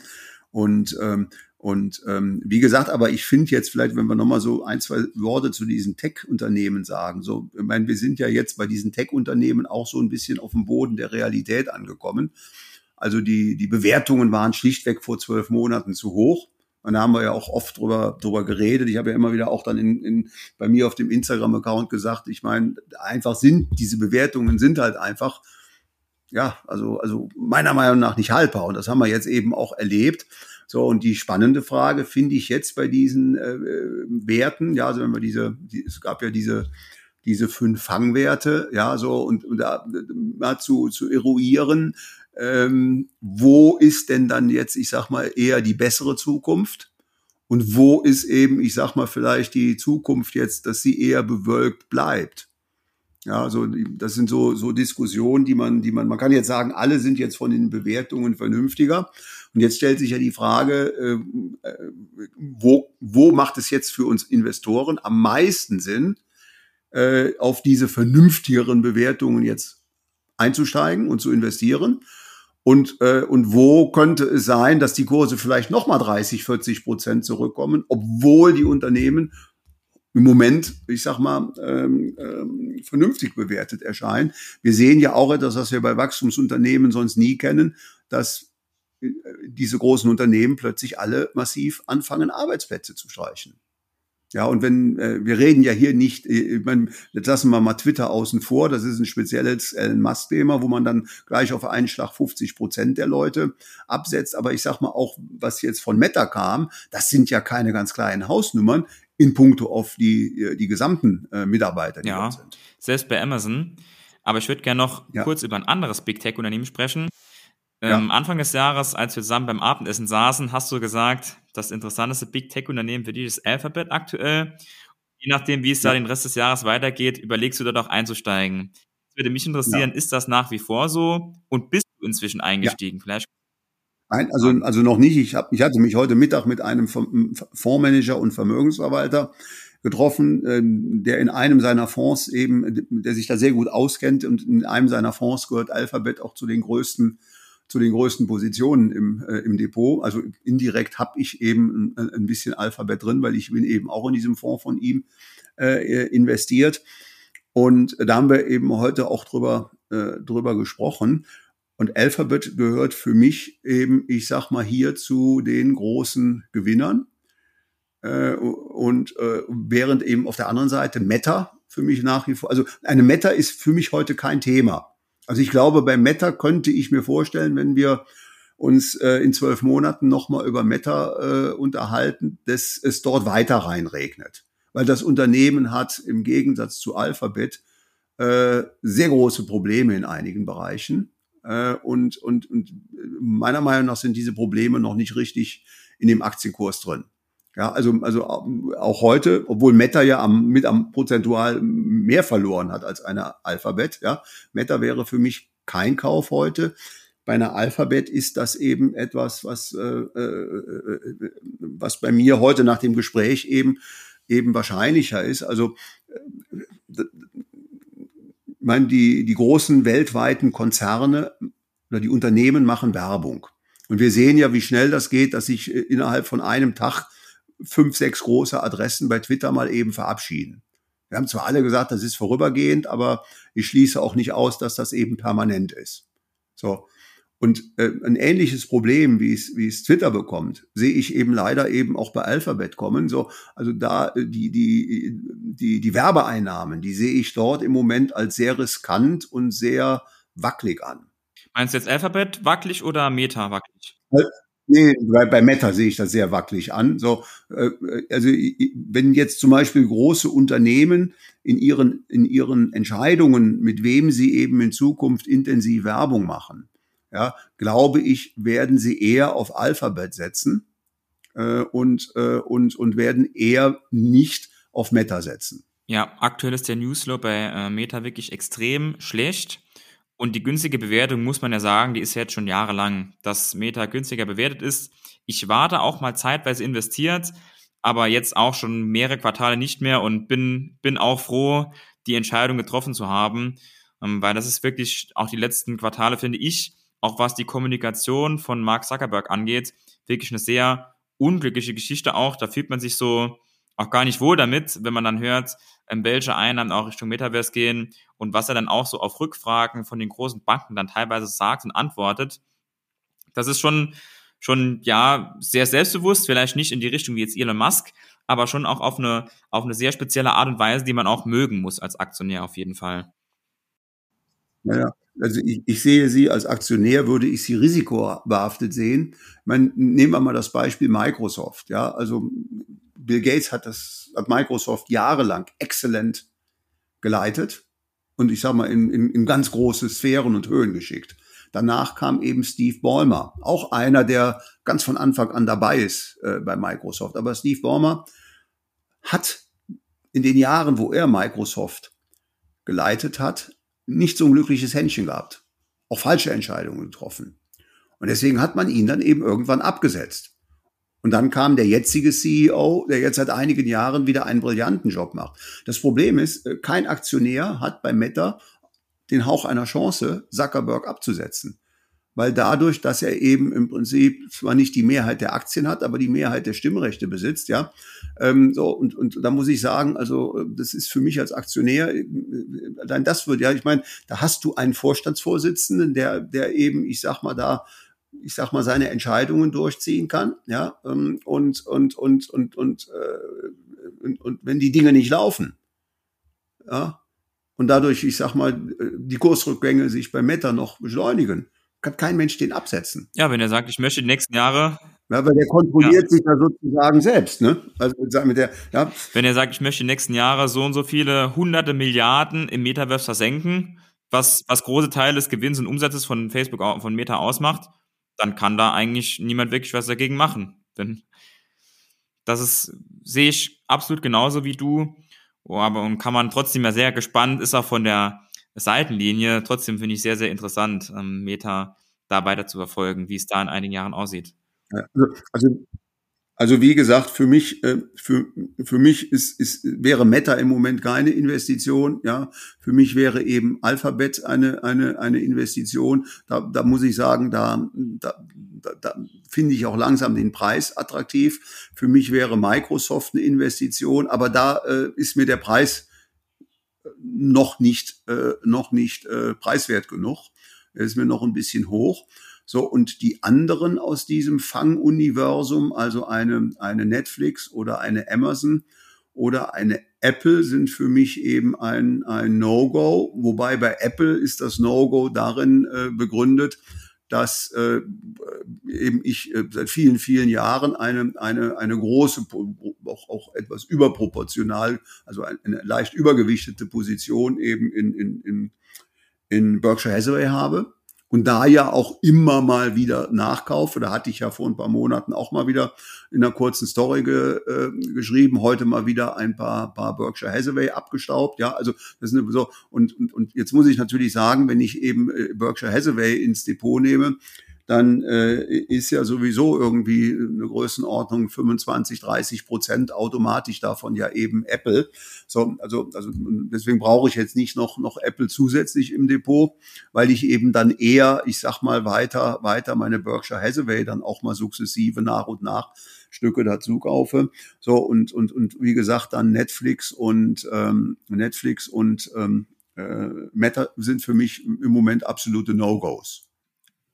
Und, ähm, und ähm, wie gesagt, aber ich finde jetzt vielleicht, wenn wir nochmal so ein, zwei Worte zu diesen Tech-Unternehmen sagen. So, ich meine, wir sind ja jetzt bei diesen Tech-Unternehmen auch so ein bisschen auf dem Boden der Realität angekommen. Also die, die Bewertungen waren schlichtweg vor zwölf Monaten zu hoch. Und da haben wir ja auch oft drüber, drüber geredet. Ich habe ja immer wieder auch dann in, in, bei mir auf dem Instagram-Account gesagt, ich meine, einfach sind, diese Bewertungen sind halt einfach, ja, also, also meiner Meinung nach nicht haltbar. Und das haben wir jetzt eben auch erlebt. So, und die spannende Frage finde ich jetzt bei diesen äh, Werten, ja, also wenn wir diese, die, es gab ja diese, diese fünf Fangwerte, ja, so, und, und da mal zu, zu eruieren, ähm, wo ist denn dann jetzt, ich sag mal, eher die bessere Zukunft? Und wo ist eben, ich sag mal, vielleicht die Zukunft jetzt, dass sie eher bewölkt bleibt? Ja, also das sind so, so Diskussionen, die man, die man, man kann jetzt sagen, alle sind jetzt von den Bewertungen vernünftiger. Und jetzt stellt sich ja die Frage, äh, äh wo, wo macht es jetzt für uns Investoren am meisten Sinn, äh, auf diese vernünftigeren Bewertungen jetzt einzusteigen und zu investieren? Und, äh, und wo könnte es sein, dass die Kurse vielleicht nochmal 30, 40 Prozent zurückkommen, obwohl die Unternehmen im Moment, ich sag mal, ähm, ähm, vernünftig bewertet erscheinen. Wir sehen ja auch etwas, was wir bei Wachstumsunternehmen sonst nie kennen, dass äh, diese großen Unternehmen plötzlich alle massiv anfangen, Arbeitsplätze zu streichen. Ja, und wenn, äh, wir reden ja hier nicht, äh, ich meine, jetzt lassen wir mal Twitter außen vor, das ist ein spezielles Elon Musk-Thema, wo man dann gleich auf einen Schlag 50 Prozent der Leute absetzt. Aber ich sag mal auch, was jetzt von Meta kam, das sind ja keine ganz kleinen Hausnummern in puncto auf die, äh, die gesamten äh, Mitarbeiter, die ja, dort sind. Selbst bei Amazon. Aber ich würde gerne noch ja. kurz über ein anderes Big Tech-Unternehmen sprechen. Ja. Ähm, Anfang des Jahres, als wir zusammen beim Abendessen saßen, hast du gesagt, das interessanteste Big Tech-Unternehmen für dich ist Alphabet aktuell. Je nachdem, wie es ja. da den Rest des Jahres weitergeht, überlegst du dort auch einzusteigen. Das würde mich interessieren, ja. ist das nach wie vor so und bist du inzwischen eingestiegen? Vielleicht Nein, also, also noch nicht. Ich, hab, ich hatte mich heute Mittag mit einem Fondsmanager und Vermögensverwalter getroffen, ähm, der in einem seiner Fonds eben, der sich da sehr gut auskennt und in einem seiner Fonds gehört Alphabet auch zu den größten zu den größten Positionen im, äh, im Depot. Also indirekt habe ich eben ein, ein, bisschen Alphabet drin, weil ich bin eben auch in diesem Fonds von ihm äh, investiert. Und da haben wir eben heute auch drüber, äh, drüber gesprochen. Und Alphabet gehört für mich eben, ich sag mal, hier zu den großen Gewinnern. Äh, und äh, während eben auf der anderen Seite Meta für mich nach wie vor, also eine Meta ist für mich heute kein Thema. Also ich glaube, bei Meta könnte ich mir vorstellen, wenn wir uns äh, in zwölf Monaten nochmal über Meta äh, unterhalten, dass es dort weiter reinregnet. Weil das Unternehmen hat im Gegensatz zu Alphabet äh, sehr große Probleme in einigen Bereichen. Äh, und, und, und meiner Meinung nach sind diese Probleme noch nicht richtig in dem Aktienkurs drin. Ja, also, also auch heute, obwohl Meta ja am, mit am prozentual mehr verloren hat als eine Alphabet, ja. Meta wäre für mich kein Kauf heute. Bei einer Alphabet ist das eben etwas, was, äh, äh, was bei mir heute nach dem Gespräch eben, eben wahrscheinlicher ist. Also, äh, ich meine, die, die großen weltweiten Konzerne oder die Unternehmen machen Werbung. Und wir sehen ja, wie schnell das geht, dass sich innerhalb von einem Tag fünf, sechs große Adressen bei Twitter mal eben verabschieden. Wir haben zwar alle gesagt, das ist vorübergehend, aber ich schließe auch nicht aus, dass das eben permanent ist. So. Und äh, ein ähnliches Problem, wie es, wie es Twitter bekommt, sehe ich eben leider eben auch bei Alphabet kommen. So, also da äh, die, die, die, die Werbeeinnahmen, die sehe ich dort im Moment als sehr riskant und sehr wackelig an. Meinst du jetzt Alphabet wackelig oder Meta wackelig? Nee, bei, bei Meta sehe ich das sehr wackelig an. So, äh, also wenn jetzt zum Beispiel große Unternehmen in ihren, in ihren Entscheidungen, mit wem sie eben in Zukunft intensiv Werbung machen, ja, glaube ich, werden sie eher auf Alphabet setzen äh, und, äh, und, und werden eher nicht auf Meta setzen. Ja, aktuell ist der Newsflow bei äh, Meta wirklich extrem schlecht. Und die günstige Bewertung, muss man ja sagen, die ist jetzt schon jahrelang, dass Meta günstiger bewertet ist. Ich war da auch mal zeitweise investiert, aber jetzt auch schon mehrere Quartale nicht mehr und bin, bin auch froh, die Entscheidung getroffen zu haben, ähm, weil das ist wirklich auch die letzten Quartale, finde ich, auch was die Kommunikation von Mark Zuckerberg angeht, wirklich eine sehr unglückliche Geschichte auch. Da fühlt man sich so auch gar nicht wohl damit, wenn man dann hört, welche Einnahmen auch Richtung Metaverse gehen und was er dann auch so auf Rückfragen von den großen Banken dann teilweise sagt und antwortet. Das ist schon, schon, ja, sehr selbstbewusst, vielleicht nicht in die Richtung wie jetzt Elon Musk, aber schon auch auf eine, auf eine sehr spezielle Art und Weise, die man auch mögen muss als Aktionär auf jeden Fall. Ja, also ich, ich sehe sie als Aktionär, würde ich sie risikobehaftet sehen. Ich meine, nehmen wir mal das Beispiel Microsoft. Ja, also Bill Gates hat das, hat Microsoft jahrelang exzellent geleitet und ich sag mal in, in, in ganz große Sphären und Höhen geschickt. Danach kam eben Steve Ballmer, auch einer, der ganz von Anfang an dabei ist äh, bei Microsoft. Aber Steve Ballmer hat in den Jahren, wo er Microsoft geleitet hat, nicht so ein glückliches Händchen gehabt. Auch falsche Entscheidungen getroffen. Und deswegen hat man ihn dann eben irgendwann abgesetzt. Und dann kam der jetzige CEO, der jetzt seit einigen Jahren wieder einen brillanten Job macht. Das Problem ist, äh, kein Aktionär hat bei Meta den Hauch einer Chance, Zuckerberg abzusetzen. Weil dadurch, dass er eben im Prinzip zwar nicht die Mehrheit der Aktien hat, aber die Mehrheit der Stimmrechte besitzt, ja. Ähm, so, und, und da muss ich sagen, also äh, das ist für mich als Aktionär, äh, allein das wird, ja, ich meine, da hast du einen Vorstandsvorsitzenden, der, der eben, ich sag mal, da ich sag mal, seine Entscheidungen durchziehen kann, ja, ähm, und, und, und, und, und, äh, und, und wenn die Dinge nicht laufen, ja, und dadurch, ich sag mal, die Kursrückgänge sich bei Meta noch beschleunigen, kann kein Mensch den absetzen. Ja, wenn er sagt, ich möchte die nächsten Jahre. Ja, weil der kontrolliert ja. sich da sozusagen selbst, ne? Also mit der, ja. Wenn er sagt, ich möchte die nächsten Jahre so und so viele hunderte Milliarden im Metaverse versenken, was, was große Teile des Gewinns und Umsatzes von Facebook, von Meta ausmacht, dann kann da eigentlich niemand wirklich was dagegen machen. Denn das ist, sehe ich absolut genauso wie du. Oh, aber und kann man trotzdem ja sehr gespannt, ist auch von der Seitenlinie. Trotzdem finde ich sehr, sehr interessant, ähm, Meta da weiter zu verfolgen, wie es da in einigen Jahren aussieht. Also, also also wie gesagt, für mich, äh, für, für mich ist, ist, wäre Meta im Moment keine Investition. Ja, für mich wäre eben Alphabet eine, eine, eine Investition. Da, da muss ich sagen, da, da, da, finde ich auch langsam den Preis attraktiv. Für mich wäre Microsoft eine Investition, aber da äh, ist mir der Preis noch nicht, äh, noch nicht äh, preiswert genug. Er ist mir noch ein bisschen hoch. So, und die anderen aus diesem Fang-Universum, also eine, eine Netflix oder eine Amazon oder eine Apple sind für mich eben ein, ein No-Go, wobei bei Apple ist das No-Go darin äh, begründet, dass äh, eben ich äh, seit vielen, vielen Jahren eine, eine, eine große, auch, auch etwas überproportional, also eine leicht übergewichtete Position eben in, in, in, in Berkshire Hathaway habe und da ja auch immer mal wieder nachkaufe. Da hatte ich ja vor ein paar Monaten auch mal wieder in einer kurzen Story ge, äh, geschrieben, heute mal wieder ein paar, paar Berkshire Hathaway abgestaubt. Ja, also das ist so. Und, und, und jetzt muss ich natürlich sagen, wenn ich eben äh, Berkshire Hathaway ins Depot nehme, dann äh, ist ja sowieso irgendwie eine Größenordnung 25, 30 Prozent automatisch davon ja eben Apple. So, also, also deswegen brauche ich jetzt nicht noch, noch Apple zusätzlich im Depot, weil ich eben dann eher, ich sag mal, weiter, weiter meine Berkshire Hathaway dann auch mal sukzessive nach und nach Stücke dazu kaufe. So, und, und, und wie gesagt, dann Netflix und ähm, Netflix und ähm, äh, Meta sind für mich im Moment absolute No-Gos.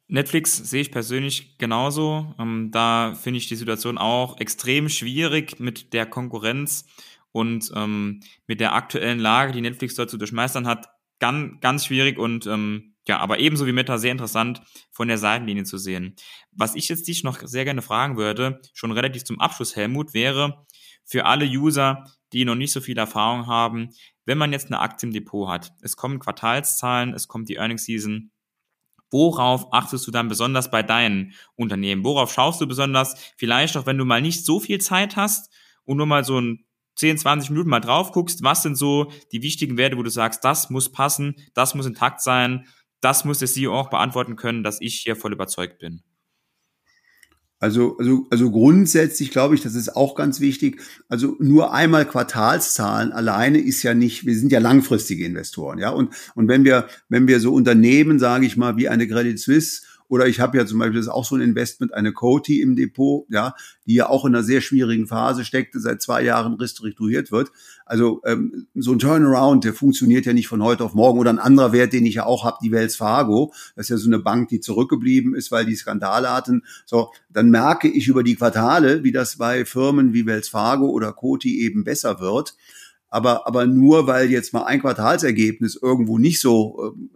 Netflix sehe ich persönlich genauso. Ähm, da finde ich die Situation auch extrem schwierig mit der Konkurrenz und ähm, mit der aktuellen Lage, die Netflix dort zu durchmeistern hat. Ganz, ganz schwierig und ähm, ja, aber ebenso wie Meta sehr interessant von der Seitenlinie zu sehen. Was ich jetzt dich noch sehr gerne fragen würde, schon relativ zum Abschluss, Helmut, wäre für alle User, die noch nicht so viel Erfahrung haben, wenn man jetzt eine Aktie im Depot hat, es kommen Quartalszahlen, es kommt die Earnings Season, Worauf achtest du dann besonders bei deinen Unternehmen? Worauf schaust du besonders? Vielleicht auch, wenn du mal nicht so viel Zeit hast und nur mal so ein 10, 20 Minuten mal drauf guckst, was sind so die wichtigen Werte, wo du sagst, das muss passen, das muss intakt sein, das muss der CEO auch beantworten können, dass ich hier voll überzeugt bin. Also, also, also grundsätzlich glaube ich, das ist auch ganz wichtig. Also nur einmal Quartalszahlen alleine ist ja nicht, wir sind ja langfristige Investoren, ja. Und, und wenn wir, wenn wir so Unternehmen, sage ich mal, wie eine Credit Suisse oder ich habe ja zum Beispiel, das ist auch so ein Investment, eine Coty im Depot, ja, die ja auch in einer sehr schwierigen Phase steckte, seit zwei Jahren restrukturiert wird. Also ähm, so ein Turnaround, der funktioniert ja nicht von heute auf morgen. Oder ein anderer Wert, den ich ja auch habe, die Wells Fargo. Das ist ja so eine Bank, die zurückgeblieben ist, weil die Skandale hatten. So, dann merke ich über die Quartale, wie das bei Firmen wie Wells Fargo oder Coty eben besser wird. Aber, aber nur weil jetzt mal ein Quartalsergebnis irgendwo nicht so ähm,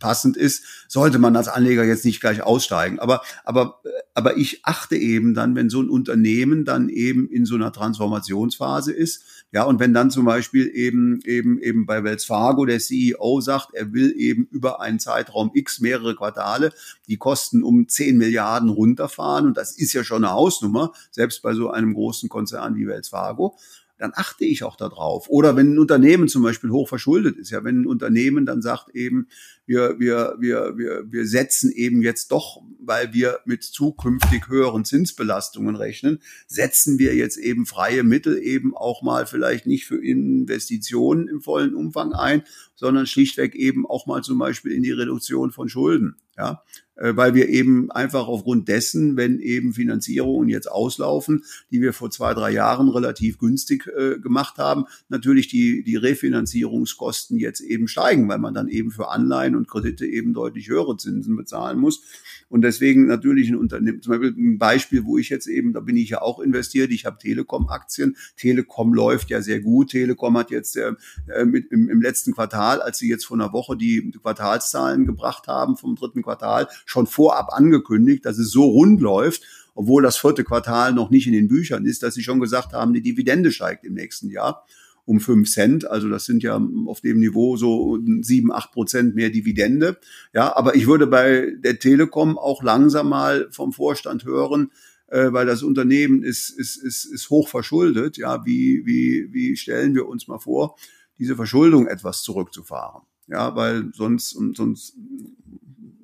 passend ist, sollte man als Anleger jetzt nicht gleich aussteigen. Aber, aber, aber ich achte eben dann, wenn so ein Unternehmen dann eben in so einer Transformationsphase ist, ja, und wenn dann zum Beispiel eben, eben, eben bei Wells Fargo der CEO sagt, er will eben über einen Zeitraum X mehrere Quartale die Kosten um 10 Milliarden runterfahren, und das ist ja schon eine Hausnummer, selbst bei so einem großen Konzern wie Wells Fargo, dann achte ich auch darauf. Oder wenn ein Unternehmen zum Beispiel hoch verschuldet ist, ja, wenn ein Unternehmen dann sagt eben, wir, wir, wir, wir, wir setzen eben jetzt doch, weil wir mit zukünftig höheren Zinsbelastungen rechnen, setzen wir jetzt eben freie Mittel eben auch mal vielleicht nicht für Investitionen im vollen Umfang ein, sondern schlichtweg eben auch mal zum Beispiel in die Reduktion von Schulden. Ja, weil wir eben einfach aufgrund dessen, wenn eben Finanzierungen jetzt auslaufen, die wir vor zwei, drei Jahren relativ günstig äh, gemacht haben, natürlich die, die Refinanzierungskosten jetzt eben steigen, weil man dann eben für Anleihen und Kredite eben deutlich höhere Zinsen bezahlen muss. Und deswegen natürlich ein Unternehmen, zum Beispiel ein Beispiel, wo ich jetzt eben, da bin ich ja auch investiert, ich habe Telekom-Aktien. Telekom läuft ja sehr gut. Telekom hat jetzt äh, äh, mit, im, im letzten Quartal, als sie jetzt vor einer Woche die Quartalszahlen gebracht haben vom dritten Quartal, schon vorab angekündigt, dass es so rund läuft, obwohl das vierte Quartal noch nicht in den Büchern ist, dass sie schon gesagt haben, die Dividende steigt im nächsten Jahr um fünf Cent. Also das sind ja auf dem Niveau so sieben, acht Prozent mehr Dividende. Ja, aber ich würde bei der Telekom auch langsam mal vom Vorstand hören, äh, weil das Unternehmen ist, ist, ist, ist hoch verschuldet. Ja, wie, wie, wie stellen wir uns mal vor, diese Verschuldung etwas zurückzufahren? Ja, weil sonst, sonst,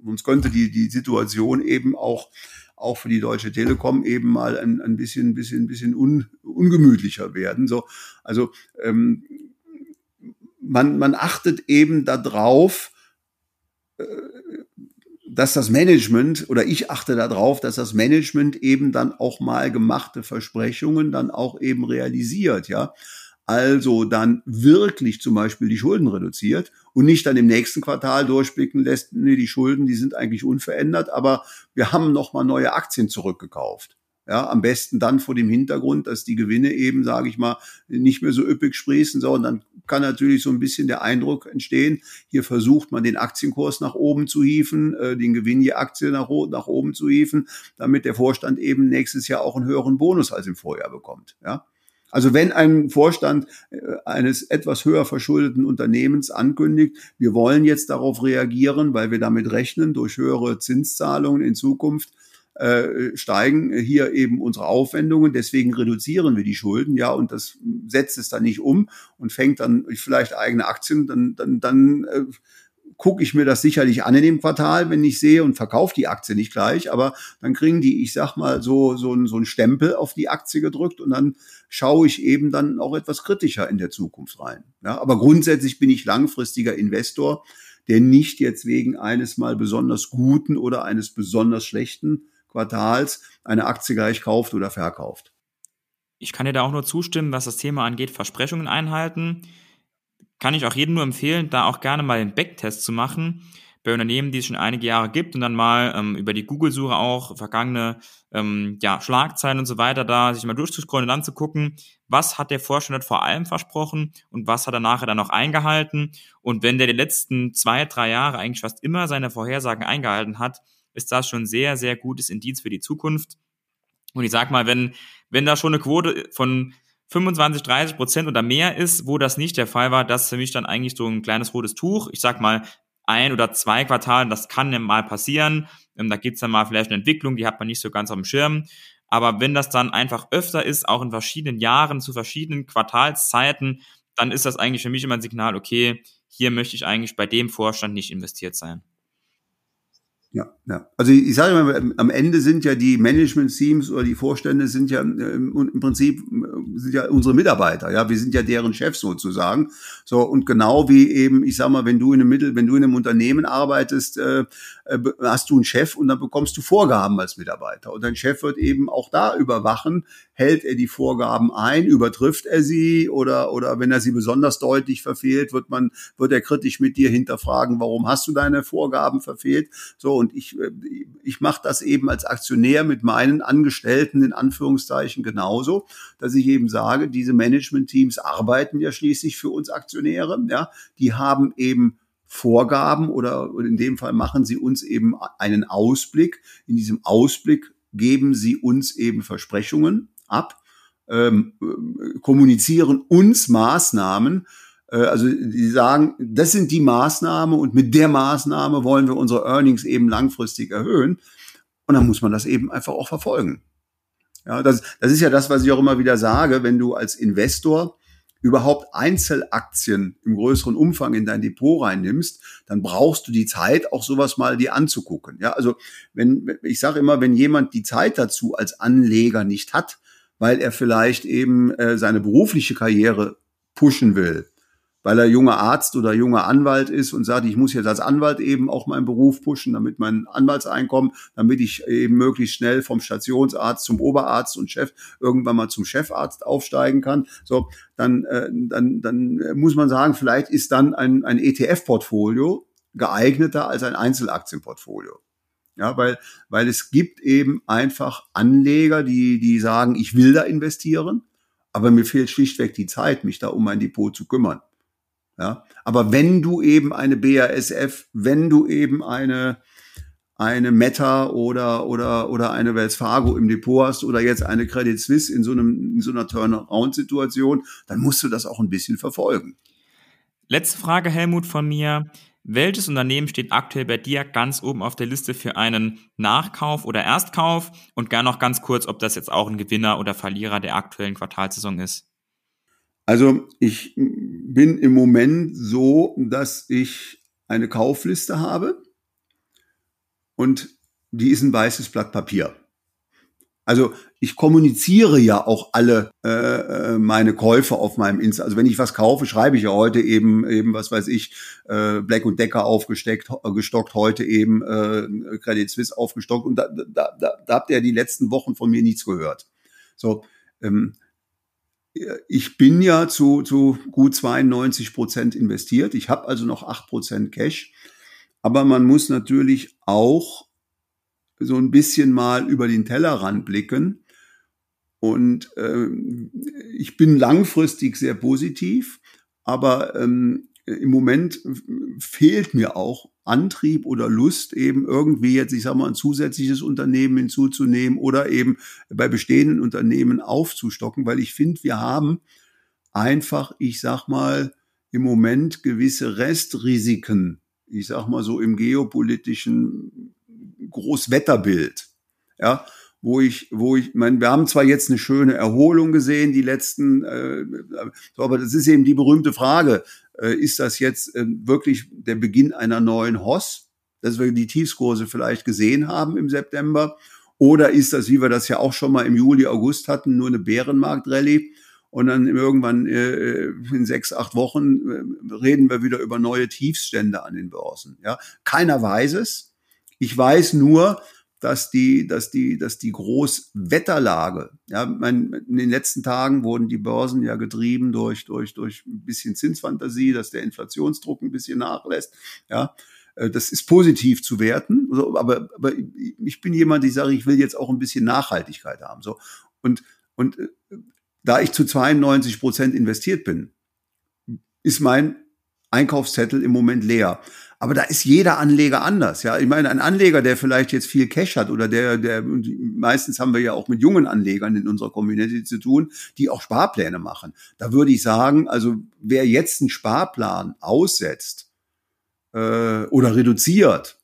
sonst könnte die, die Situation eben auch auch für die Deutsche Telekom eben mal ein, ein bisschen, bisschen, bisschen un, ungemütlicher werden. So, also ähm, man, man achtet eben darauf, äh, dass das Management oder ich achte darauf, dass das Management eben dann auch mal gemachte Versprechungen dann auch eben realisiert, ja also dann wirklich zum Beispiel die Schulden reduziert und nicht dann im nächsten Quartal durchblicken lässt, nee, die Schulden, die sind eigentlich unverändert, aber wir haben nochmal neue Aktien zurückgekauft. Ja, am besten dann vor dem Hintergrund, dass die Gewinne eben, sage ich mal, nicht mehr so üppig sprießen, sondern dann kann natürlich so ein bisschen der Eindruck entstehen, hier versucht man den Aktienkurs nach oben zu hieven, äh, den Gewinn je Aktie nach, nach oben zu hieven, damit der Vorstand eben nächstes Jahr auch einen höheren Bonus als im Vorjahr bekommt. Ja. Also wenn ein Vorstand äh, eines etwas höher verschuldeten Unternehmens ankündigt, wir wollen jetzt darauf reagieren, weil wir damit rechnen, durch höhere Zinszahlungen in Zukunft äh, steigen hier eben unsere Aufwendungen, deswegen reduzieren wir die Schulden, ja, und das setzt es dann nicht um und fängt dann vielleicht eigene Aktien, dann, dann, dann äh, gucke ich mir das sicherlich an in dem Quartal, wenn ich sehe und verkaufe die Aktie nicht gleich, aber dann kriegen die, ich sag mal, so, so, so ein Stempel auf die Aktie gedrückt und dann schaue ich eben dann auch etwas kritischer in der Zukunft rein. Ja, aber grundsätzlich bin ich langfristiger Investor, der nicht jetzt wegen eines mal besonders guten oder eines besonders schlechten Quartals eine Aktie gleich kauft oder verkauft. Ich kann dir da auch nur zustimmen, was das Thema angeht, Versprechungen einhalten. Kann ich auch jedem nur empfehlen, da auch gerne mal den Backtest zu machen bei Unternehmen, die es schon einige Jahre gibt und dann mal ähm, über die Google-Suche auch vergangene ähm, ja, Schlagzeilen und so weiter da sich mal durchzuscrollen und dann zu gucken, was hat der Vorstand vor allem versprochen und was hat er nachher dann noch eingehalten. Und wenn der die letzten zwei, drei Jahre eigentlich fast immer seine Vorhersagen eingehalten hat, ist das schon sehr, sehr gutes Indiz für die Zukunft. Und ich sag mal, wenn, wenn da schon eine Quote von 25, 30 Prozent oder mehr ist, wo das nicht der Fall war, das ist für mich dann eigentlich so ein kleines rotes Tuch. Ich sag mal, ein oder zwei Quartalen, das kann ja mal passieren. Ähm, da gibt's dann mal vielleicht eine Entwicklung, die hat man nicht so ganz auf dem Schirm. Aber wenn das dann einfach öfter ist, auch in verschiedenen Jahren, zu verschiedenen Quartalszeiten, dann ist das eigentlich für mich immer ein Signal, okay, hier möchte ich eigentlich bei dem Vorstand nicht investiert sein. Ja, ja. Also ich, ich sage mal, am Ende sind ja die Management-Teams oder die Vorstände sind ja äh, im Prinzip äh, sind ja unsere Mitarbeiter, ja, wir sind ja deren Chefs sozusagen. So und genau wie eben, ich sag mal, wenn du in einem Mittel, wenn du in einem Unternehmen arbeitest, äh, äh, hast du einen Chef und dann bekommst du Vorgaben als Mitarbeiter und dein Chef wird eben auch da überwachen, hält er die Vorgaben ein, übertrifft er sie oder oder wenn er sie besonders deutlich verfehlt, wird man wird er kritisch mit dir hinterfragen, warum hast du deine Vorgaben verfehlt? So und ich, äh, ich mache das eben als Aktionär mit meinen Angestellten in Anführungszeichen genauso, dass ich eben sage, diese Management-Teams arbeiten ja schließlich für uns Aktionäre. Ja, die haben eben Vorgaben oder in dem Fall machen sie uns eben einen Ausblick. In diesem Ausblick geben sie uns eben Versprechungen ab, ähm, äh, kommunizieren uns Maßnahmen, äh, also die sagen, das sind die Maßnahmen und mit der Maßnahme wollen wir unsere Earnings eben langfristig erhöhen. Und dann muss man das eben einfach auch verfolgen. Ja, das, das ist ja das, was ich auch immer wieder sage, wenn du als Investor überhaupt Einzelaktien im größeren Umfang in dein Depot reinnimmst, dann brauchst du die Zeit, auch sowas mal dir anzugucken. Ja, also wenn ich sage immer, wenn jemand die Zeit dazu als Anleger nicht hat, weil er vielleicht eben äh, seine berufliche Karriere pushen will, weil er junger Arzt oder junger Anwalt ist und sagt, ich muss jetzt als Anwalt eben auch meinen Beruf pushen, damit mein Anwaltseinkommen, damit ich eben möglichst schnell vom Stationsarzt zum Oberarzt und Chef irgendwann mal zum Chefarzt aufsteigen kann. So, dann, äh, dann, dann muss man sagen, vielleicht ist dann ein, ein ETF-Portfolio geeigneter als ein Einzelaktienportfolio. Ja, weil, weil es gibt eben einfach Anleger, die, die sagen, ich will da investieren, aber mir fehlt schlichtweg die Zeit, mich da um mein Depot zu kümmern. Ja, aber wenn du eben eine BASF, wenn du eben eine eine Meta oder oder oder eine Wells Fargo im Depot hast oder jetzt eine Credit Suisse in so einem in so einer Turnaround-Situation, dann musst du das auch ein bisschen verfolgen. Letzte Frage, Helmut, von mir. Welches Unternehmen steht aktuell bei dir ganz oben auf der Liste für einen Nachkauf oder Erstkauf? Und gar noch ganz kurz, ob das jetzt auch ein Gewinner oder Verlierer der aktuellen Quartalsaison ist. Also ich bin im Moment so, dass ich eine Kaufliste habe und die ist ein weißes Blatt Papier. Also ich kommuniziere ja auch alle äh, äh meine Käufe auf meinem Insta. Also wenn ich was kaufe, schreibe ich ja heute eben eben was weiß ich äh, Black und Decker aufgesteckt, äh, gestockt, heute eben äh, Credit Suisse aufgestockt und da, da, da, da habt ihr die letzten Wochen von mir nichts gehört. So ähm, ich bin ja zu, zu gut 92 Prozent investiert. Ich habe also noch acht Prozent Cash. Aber man muss natürlich auch so ein bisschen mal über den Tellerrand blicken. Und äh, ich bin langfristig sehr positiv, aber ähm, im Moment fehlt mir auch Antrieb oder Lust, eben irgendwie jetzt, ich sag mal, ein zusätzliches Unternehmen hinzuzunehmen oder eben bei bestehenden Unternehmen aufzustocken, weil ich finde, wir haben einfach, ich sag mal, im Moment gewisse Restrisiken, ich sag mal so im geopolitischen Großwetterbild. Ja, wo ich, wo ich, mein, wir haben zwar jetzt eine schöne Erholung gesehen, die letzten, äh, aber das ist eben die berühmte Frage, äh, ist das jetzt äh, wirklich der Beginn einer neuen Hoss, dass wir die Tiefskurse vielleicht gesehen haben im September, oder ist das, wie wir das ja auch schon mal im Juli, August hatten, nur eine Bärenmarkt-Rallye? Und dann irgendwann äh, in sechs, acht Wochen äh, reden wir wieder über neue Tiefstände an den Börsen. Ja, keiner weiß es. Ich weiß nur, dass die, dass die, dass die Großwetterlage, ja, mein, in den letzten Tagen wurden die Börsen ja getrieben durch, durch, durch ein bisschen Zinsfantasie, dass der Inflationsdruck ein bisschen nachlässt, ja. Äh, das ist positiv zu werten, aber, aber ich bin jemand, ich sage, ich will jetzt auch ein bisschen Nachhaltigkeit haben, so. Und, und äh, da ich zu 92 Prozent investiert bin, ist mein Einkaufszettel im Moment leer. Aber da ist jeder Anleger anders. Ja, ich meine, ein Anleger, der vielleicht jetzt viel Cash hat oder der, der, meistens haben wir ja auch mit jungen Anlegern in unserer Community zu tun, die auch Sparpläne machen. Da würde ich sagen, also wer jetzt einen Sparplan aussetzt äh, oder reduziert,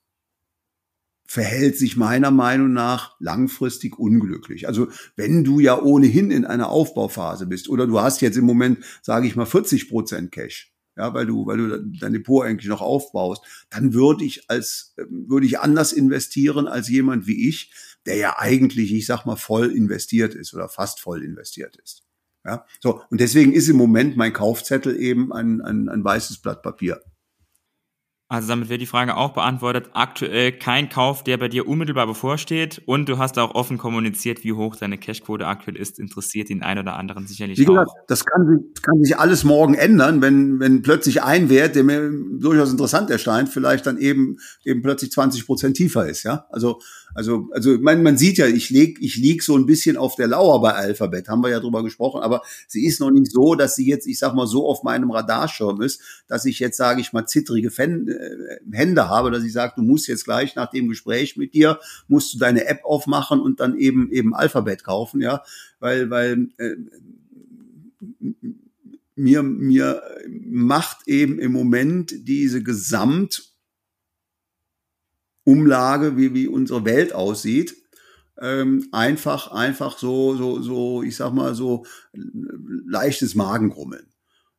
verhält sich meiner Meinung nach langfristig unglücklich. Also wenn du ja ohnehin in einer Aufbauphase bist oder du hast jetzt im Moment, sage ich mal, 40 Prozent Cash, ja, weil du, weil du dein Depot eigentlich noch aufbaust, dann würde ich als, ähm, würde ich anders investieren als jemand wie ich, der ja eigentlich, ich sag mal, voll investiert ist oder fast voll investiert ist. Ja, so. Und deswegen ist im Moment mein Kaufzettel eben ein, ein, ein weißes Blatt Papier. Also damit wird die Frage auch beantwortet. Aktuell kein Kauf, der bei dir unmittelbar bevorsteht. Und du hast auch offen kommuniziert, wie hoch deine Cashquote aktuell ist. Interessiert den einen oder anderen sicherlich wie gesagt, auch. Das kann, sich, kann sich alles morgen ändern, wenn, wenn plötzlich ein Wert, der mir durchaus interessant erscheint, vielleicht dann eben, eben plötzlich 20 Prozent tiefer ist. Ja, also also, also man, man sieht ja, ich leg, ich lieg so ein bisschen auf der Lauer bei Alphabet, haben wir ja drüber gesprochen, aber sie ist noch nicht so, dass sie jetzt, ich sag mal, so auf meinem Radarschirm ist, dass ich jetzt, sage ich mal, zittrige Fan, äh, Hände habe, dass ich sage, du musst jetzt gleich nach dem Gespräch mit dir, musst du deine App aufmachen und dann eben eben Alphabet kaufen, ja, weil, weil äh, mir, mir macht eben im Moment diese Gesamt Umlage, wie, wie unsere Welt aussieht, ähm, einfach, einfach so, so, so, ich sag mal so leichtes Magengrummeln.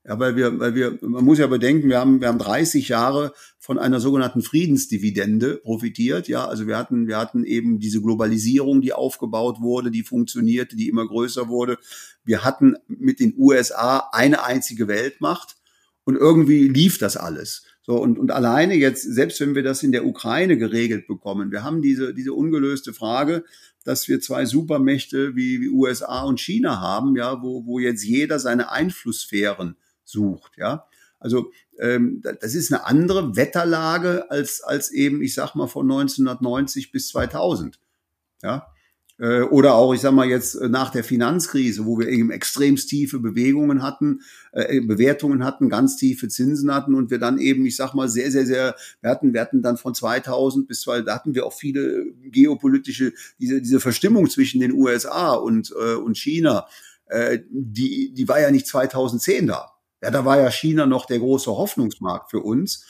Ja, weil wir, weil wir, man muss ja bedenken, wir haben, wir haben 30 Jahre von einer sogenannten Friedensdividende profitiert. Ja, also wir hatten, wir hatten eben diese Globalisierung, die aufgebaut wurde, die funktionierte, die immer größer wurde. Wir hatten mit den USA eine einzige Weltmacht und irgendwie lief das alles. So, und, und alleine jetzt, selbst wenn wir das in der Ukraine geregelt bekommen, wir haben diese, diese ungelöste Frage, dass wir zwei Supermächte wie, wie USA und China haben, ja, wo, wo jetzt jeder seine Einflusssphären sucht, ja. Also ähm, das ist eine andere Wetterlage als, als eben, ich sag mal, von 1990 bis 2000. Ja, oder auch, ich sag mal jetzt äh, nach der Finanzkrise, wo wir eben extremst tiefe Bewegungen hatten, äh, Bewertungen hatten, ganz tiefe Zinsen hatten und wir dann eben, ich sag mal, sehr, sehr, sehr, wir hatten, wir hatten dann von 2000 bis 2000, da hatten wir auch viele geopolitische, diese, diese Verstimmung zwischen den USA und, äh, und China, äh, die, die war ja nicht 2010 da. Ja, da war ja China noch der große Hoffnungsmarkt für uns.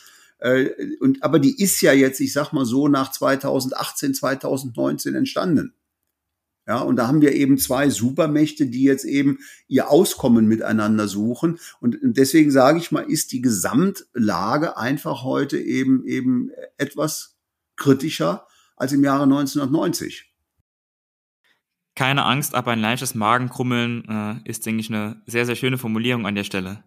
Und, aber die ist ja jetzt, ich sag mal so, nach 2018, 2019 entstanden. Ja, und da haben wir eben zwei Supermächte, die jetzt eben ihr Auskommen miteinander suchen. Und deswegen sage ich mal, ist die Gesamtlage einfach heute eben, eben etwas kritischer als im Jahre 1990. Keine Angst, aber ein leichtes Magenkrummeln äh, ist, denke ich, eine sehr, sehr schöne Formulierung an der Stelle.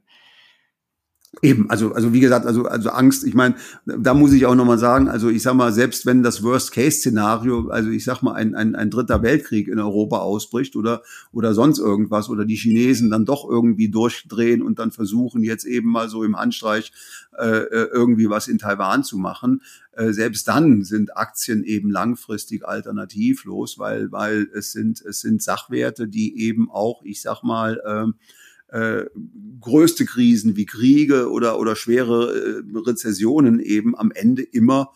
Eben, also, also wie gesagt, also, also Angst, ich meine, da muss ich auch nochmal sagen, also ich sag mal, selbst wenn das Worst-Case-Szenario, also ich sag mal, ein, ein, ein dritter Weltkrieg in Europa ausbricht oder, oder sonst irgendwas oder die Chinesen dann doch irgendwie durchdrehen und dann versuchen, jetzt eben mal so im Handstreich äh, äh irgendwie was in Taiwan zu machen, äh, selbst dann sind Aktien eben langfristig alternativlos, weil, weil es sind, es sind Sachwerte, die eben auch, ich sag mal, äh, äh, größte Krisen wie Kriege oder, oder schwere äh, Rezessionen eben am Ende immer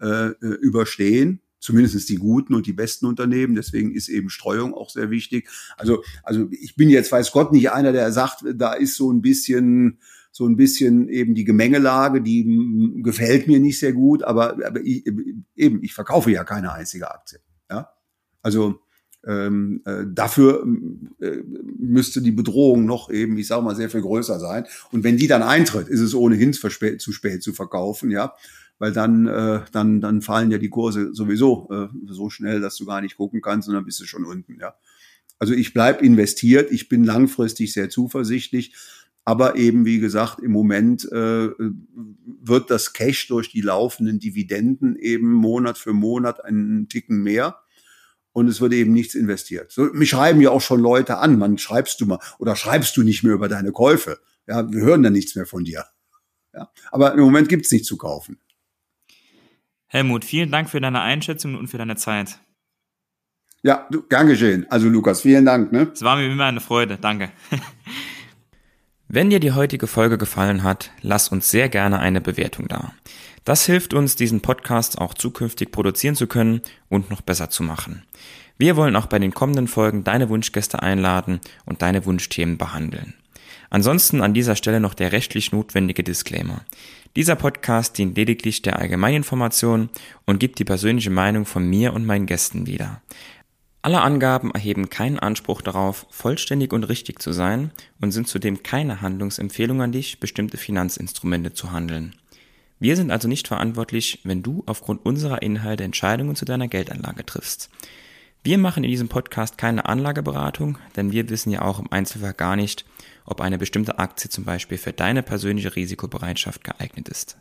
äh, äh überstehen. Zumindest die guten und die besten Unternehmen. Deswegen ist eben Streuung auch sehr wichtig. Also, also ich bin jetzt, weiß Gott, nicht einer, der sagt, da ist so ein bisschen, so ein bisschen eben die Gemengelage, die gefällt mir nicht sehr gut, aber, aber ich, eben, ich verkaufe ja keine einzige Aktie. Ja, also ähm, äh, dafür äh, müsste die Bedrohung noch eben, ich sage mal, sehr viel größer sein. Und wenn die dann eintritt, ist es ohnehin zu spät zu, verkaufen, ja, weil dann, äh, dann, dann fallen ja die Kurse sowieso äh, so schnell, dass du gar nicht gucken kannst und dann bist du schon unten, ja. Also ich bleib investiert, ich bin langfristig sehr zuversichtlich, aber eben wie gesagt, im Moment äh, wird das Cash durch die laufenden Dividenden eben Monat für Monat einen Ticken mehr und es wird eben nichts investiert. So, mich schreiben ja auch schon Leute an, man schreibst du mal oder schreibst du nicht mehr über deine Käufe. Ja, wir hören dann nichts mehr von dir. Ja, aber im Moment gibt's nichts zu kaufen. Helmut, vielen Dank für deine Einschätzung und für deine Zeit. Ja, du, gern geschehen. Also Lukas, vielen Dank. Ne? Es war mir immer eine Freude. Danke. Wenn dir die heutige Folge gefallen hat, lass uns sehr gerne eine Bewertung da. Das hilft uns, diesen Podcast auch zukünftig produzieren zu können und noch besser zu machen. Wir wollen auch bei den kommenden Folgen deine Wunschgäste einladen und deine Wunschthemen behandeln. Ansonsten an dieser Stelle noch der rechtlich notwendige Disclaimer. Dieser Podcast dient lediglich der Allgemeininformation und gibt die persönliche Meinung von mir und meinen Gästen wieder. Alle Angaben erheben keinen Anspruch darauf, vollständig und richtig zu sein und sind zudem keine Handlungsempfehlung an dich, bestimmte Finanzinstrumente zu handeln. Wir sind also nicht verantwortlich, wenn du aufgrund unserer Inhalte Entscheidungen zu deiner Geldanlage triffst. Wir machen in diesem Podcast keine Anlageberatung, denn wir wissen ja auch im Einzelfall gar nicht, ob eine bestimmte Aktie zum Beispiel für deine persönliche Risikobereitschaft geeignet ist.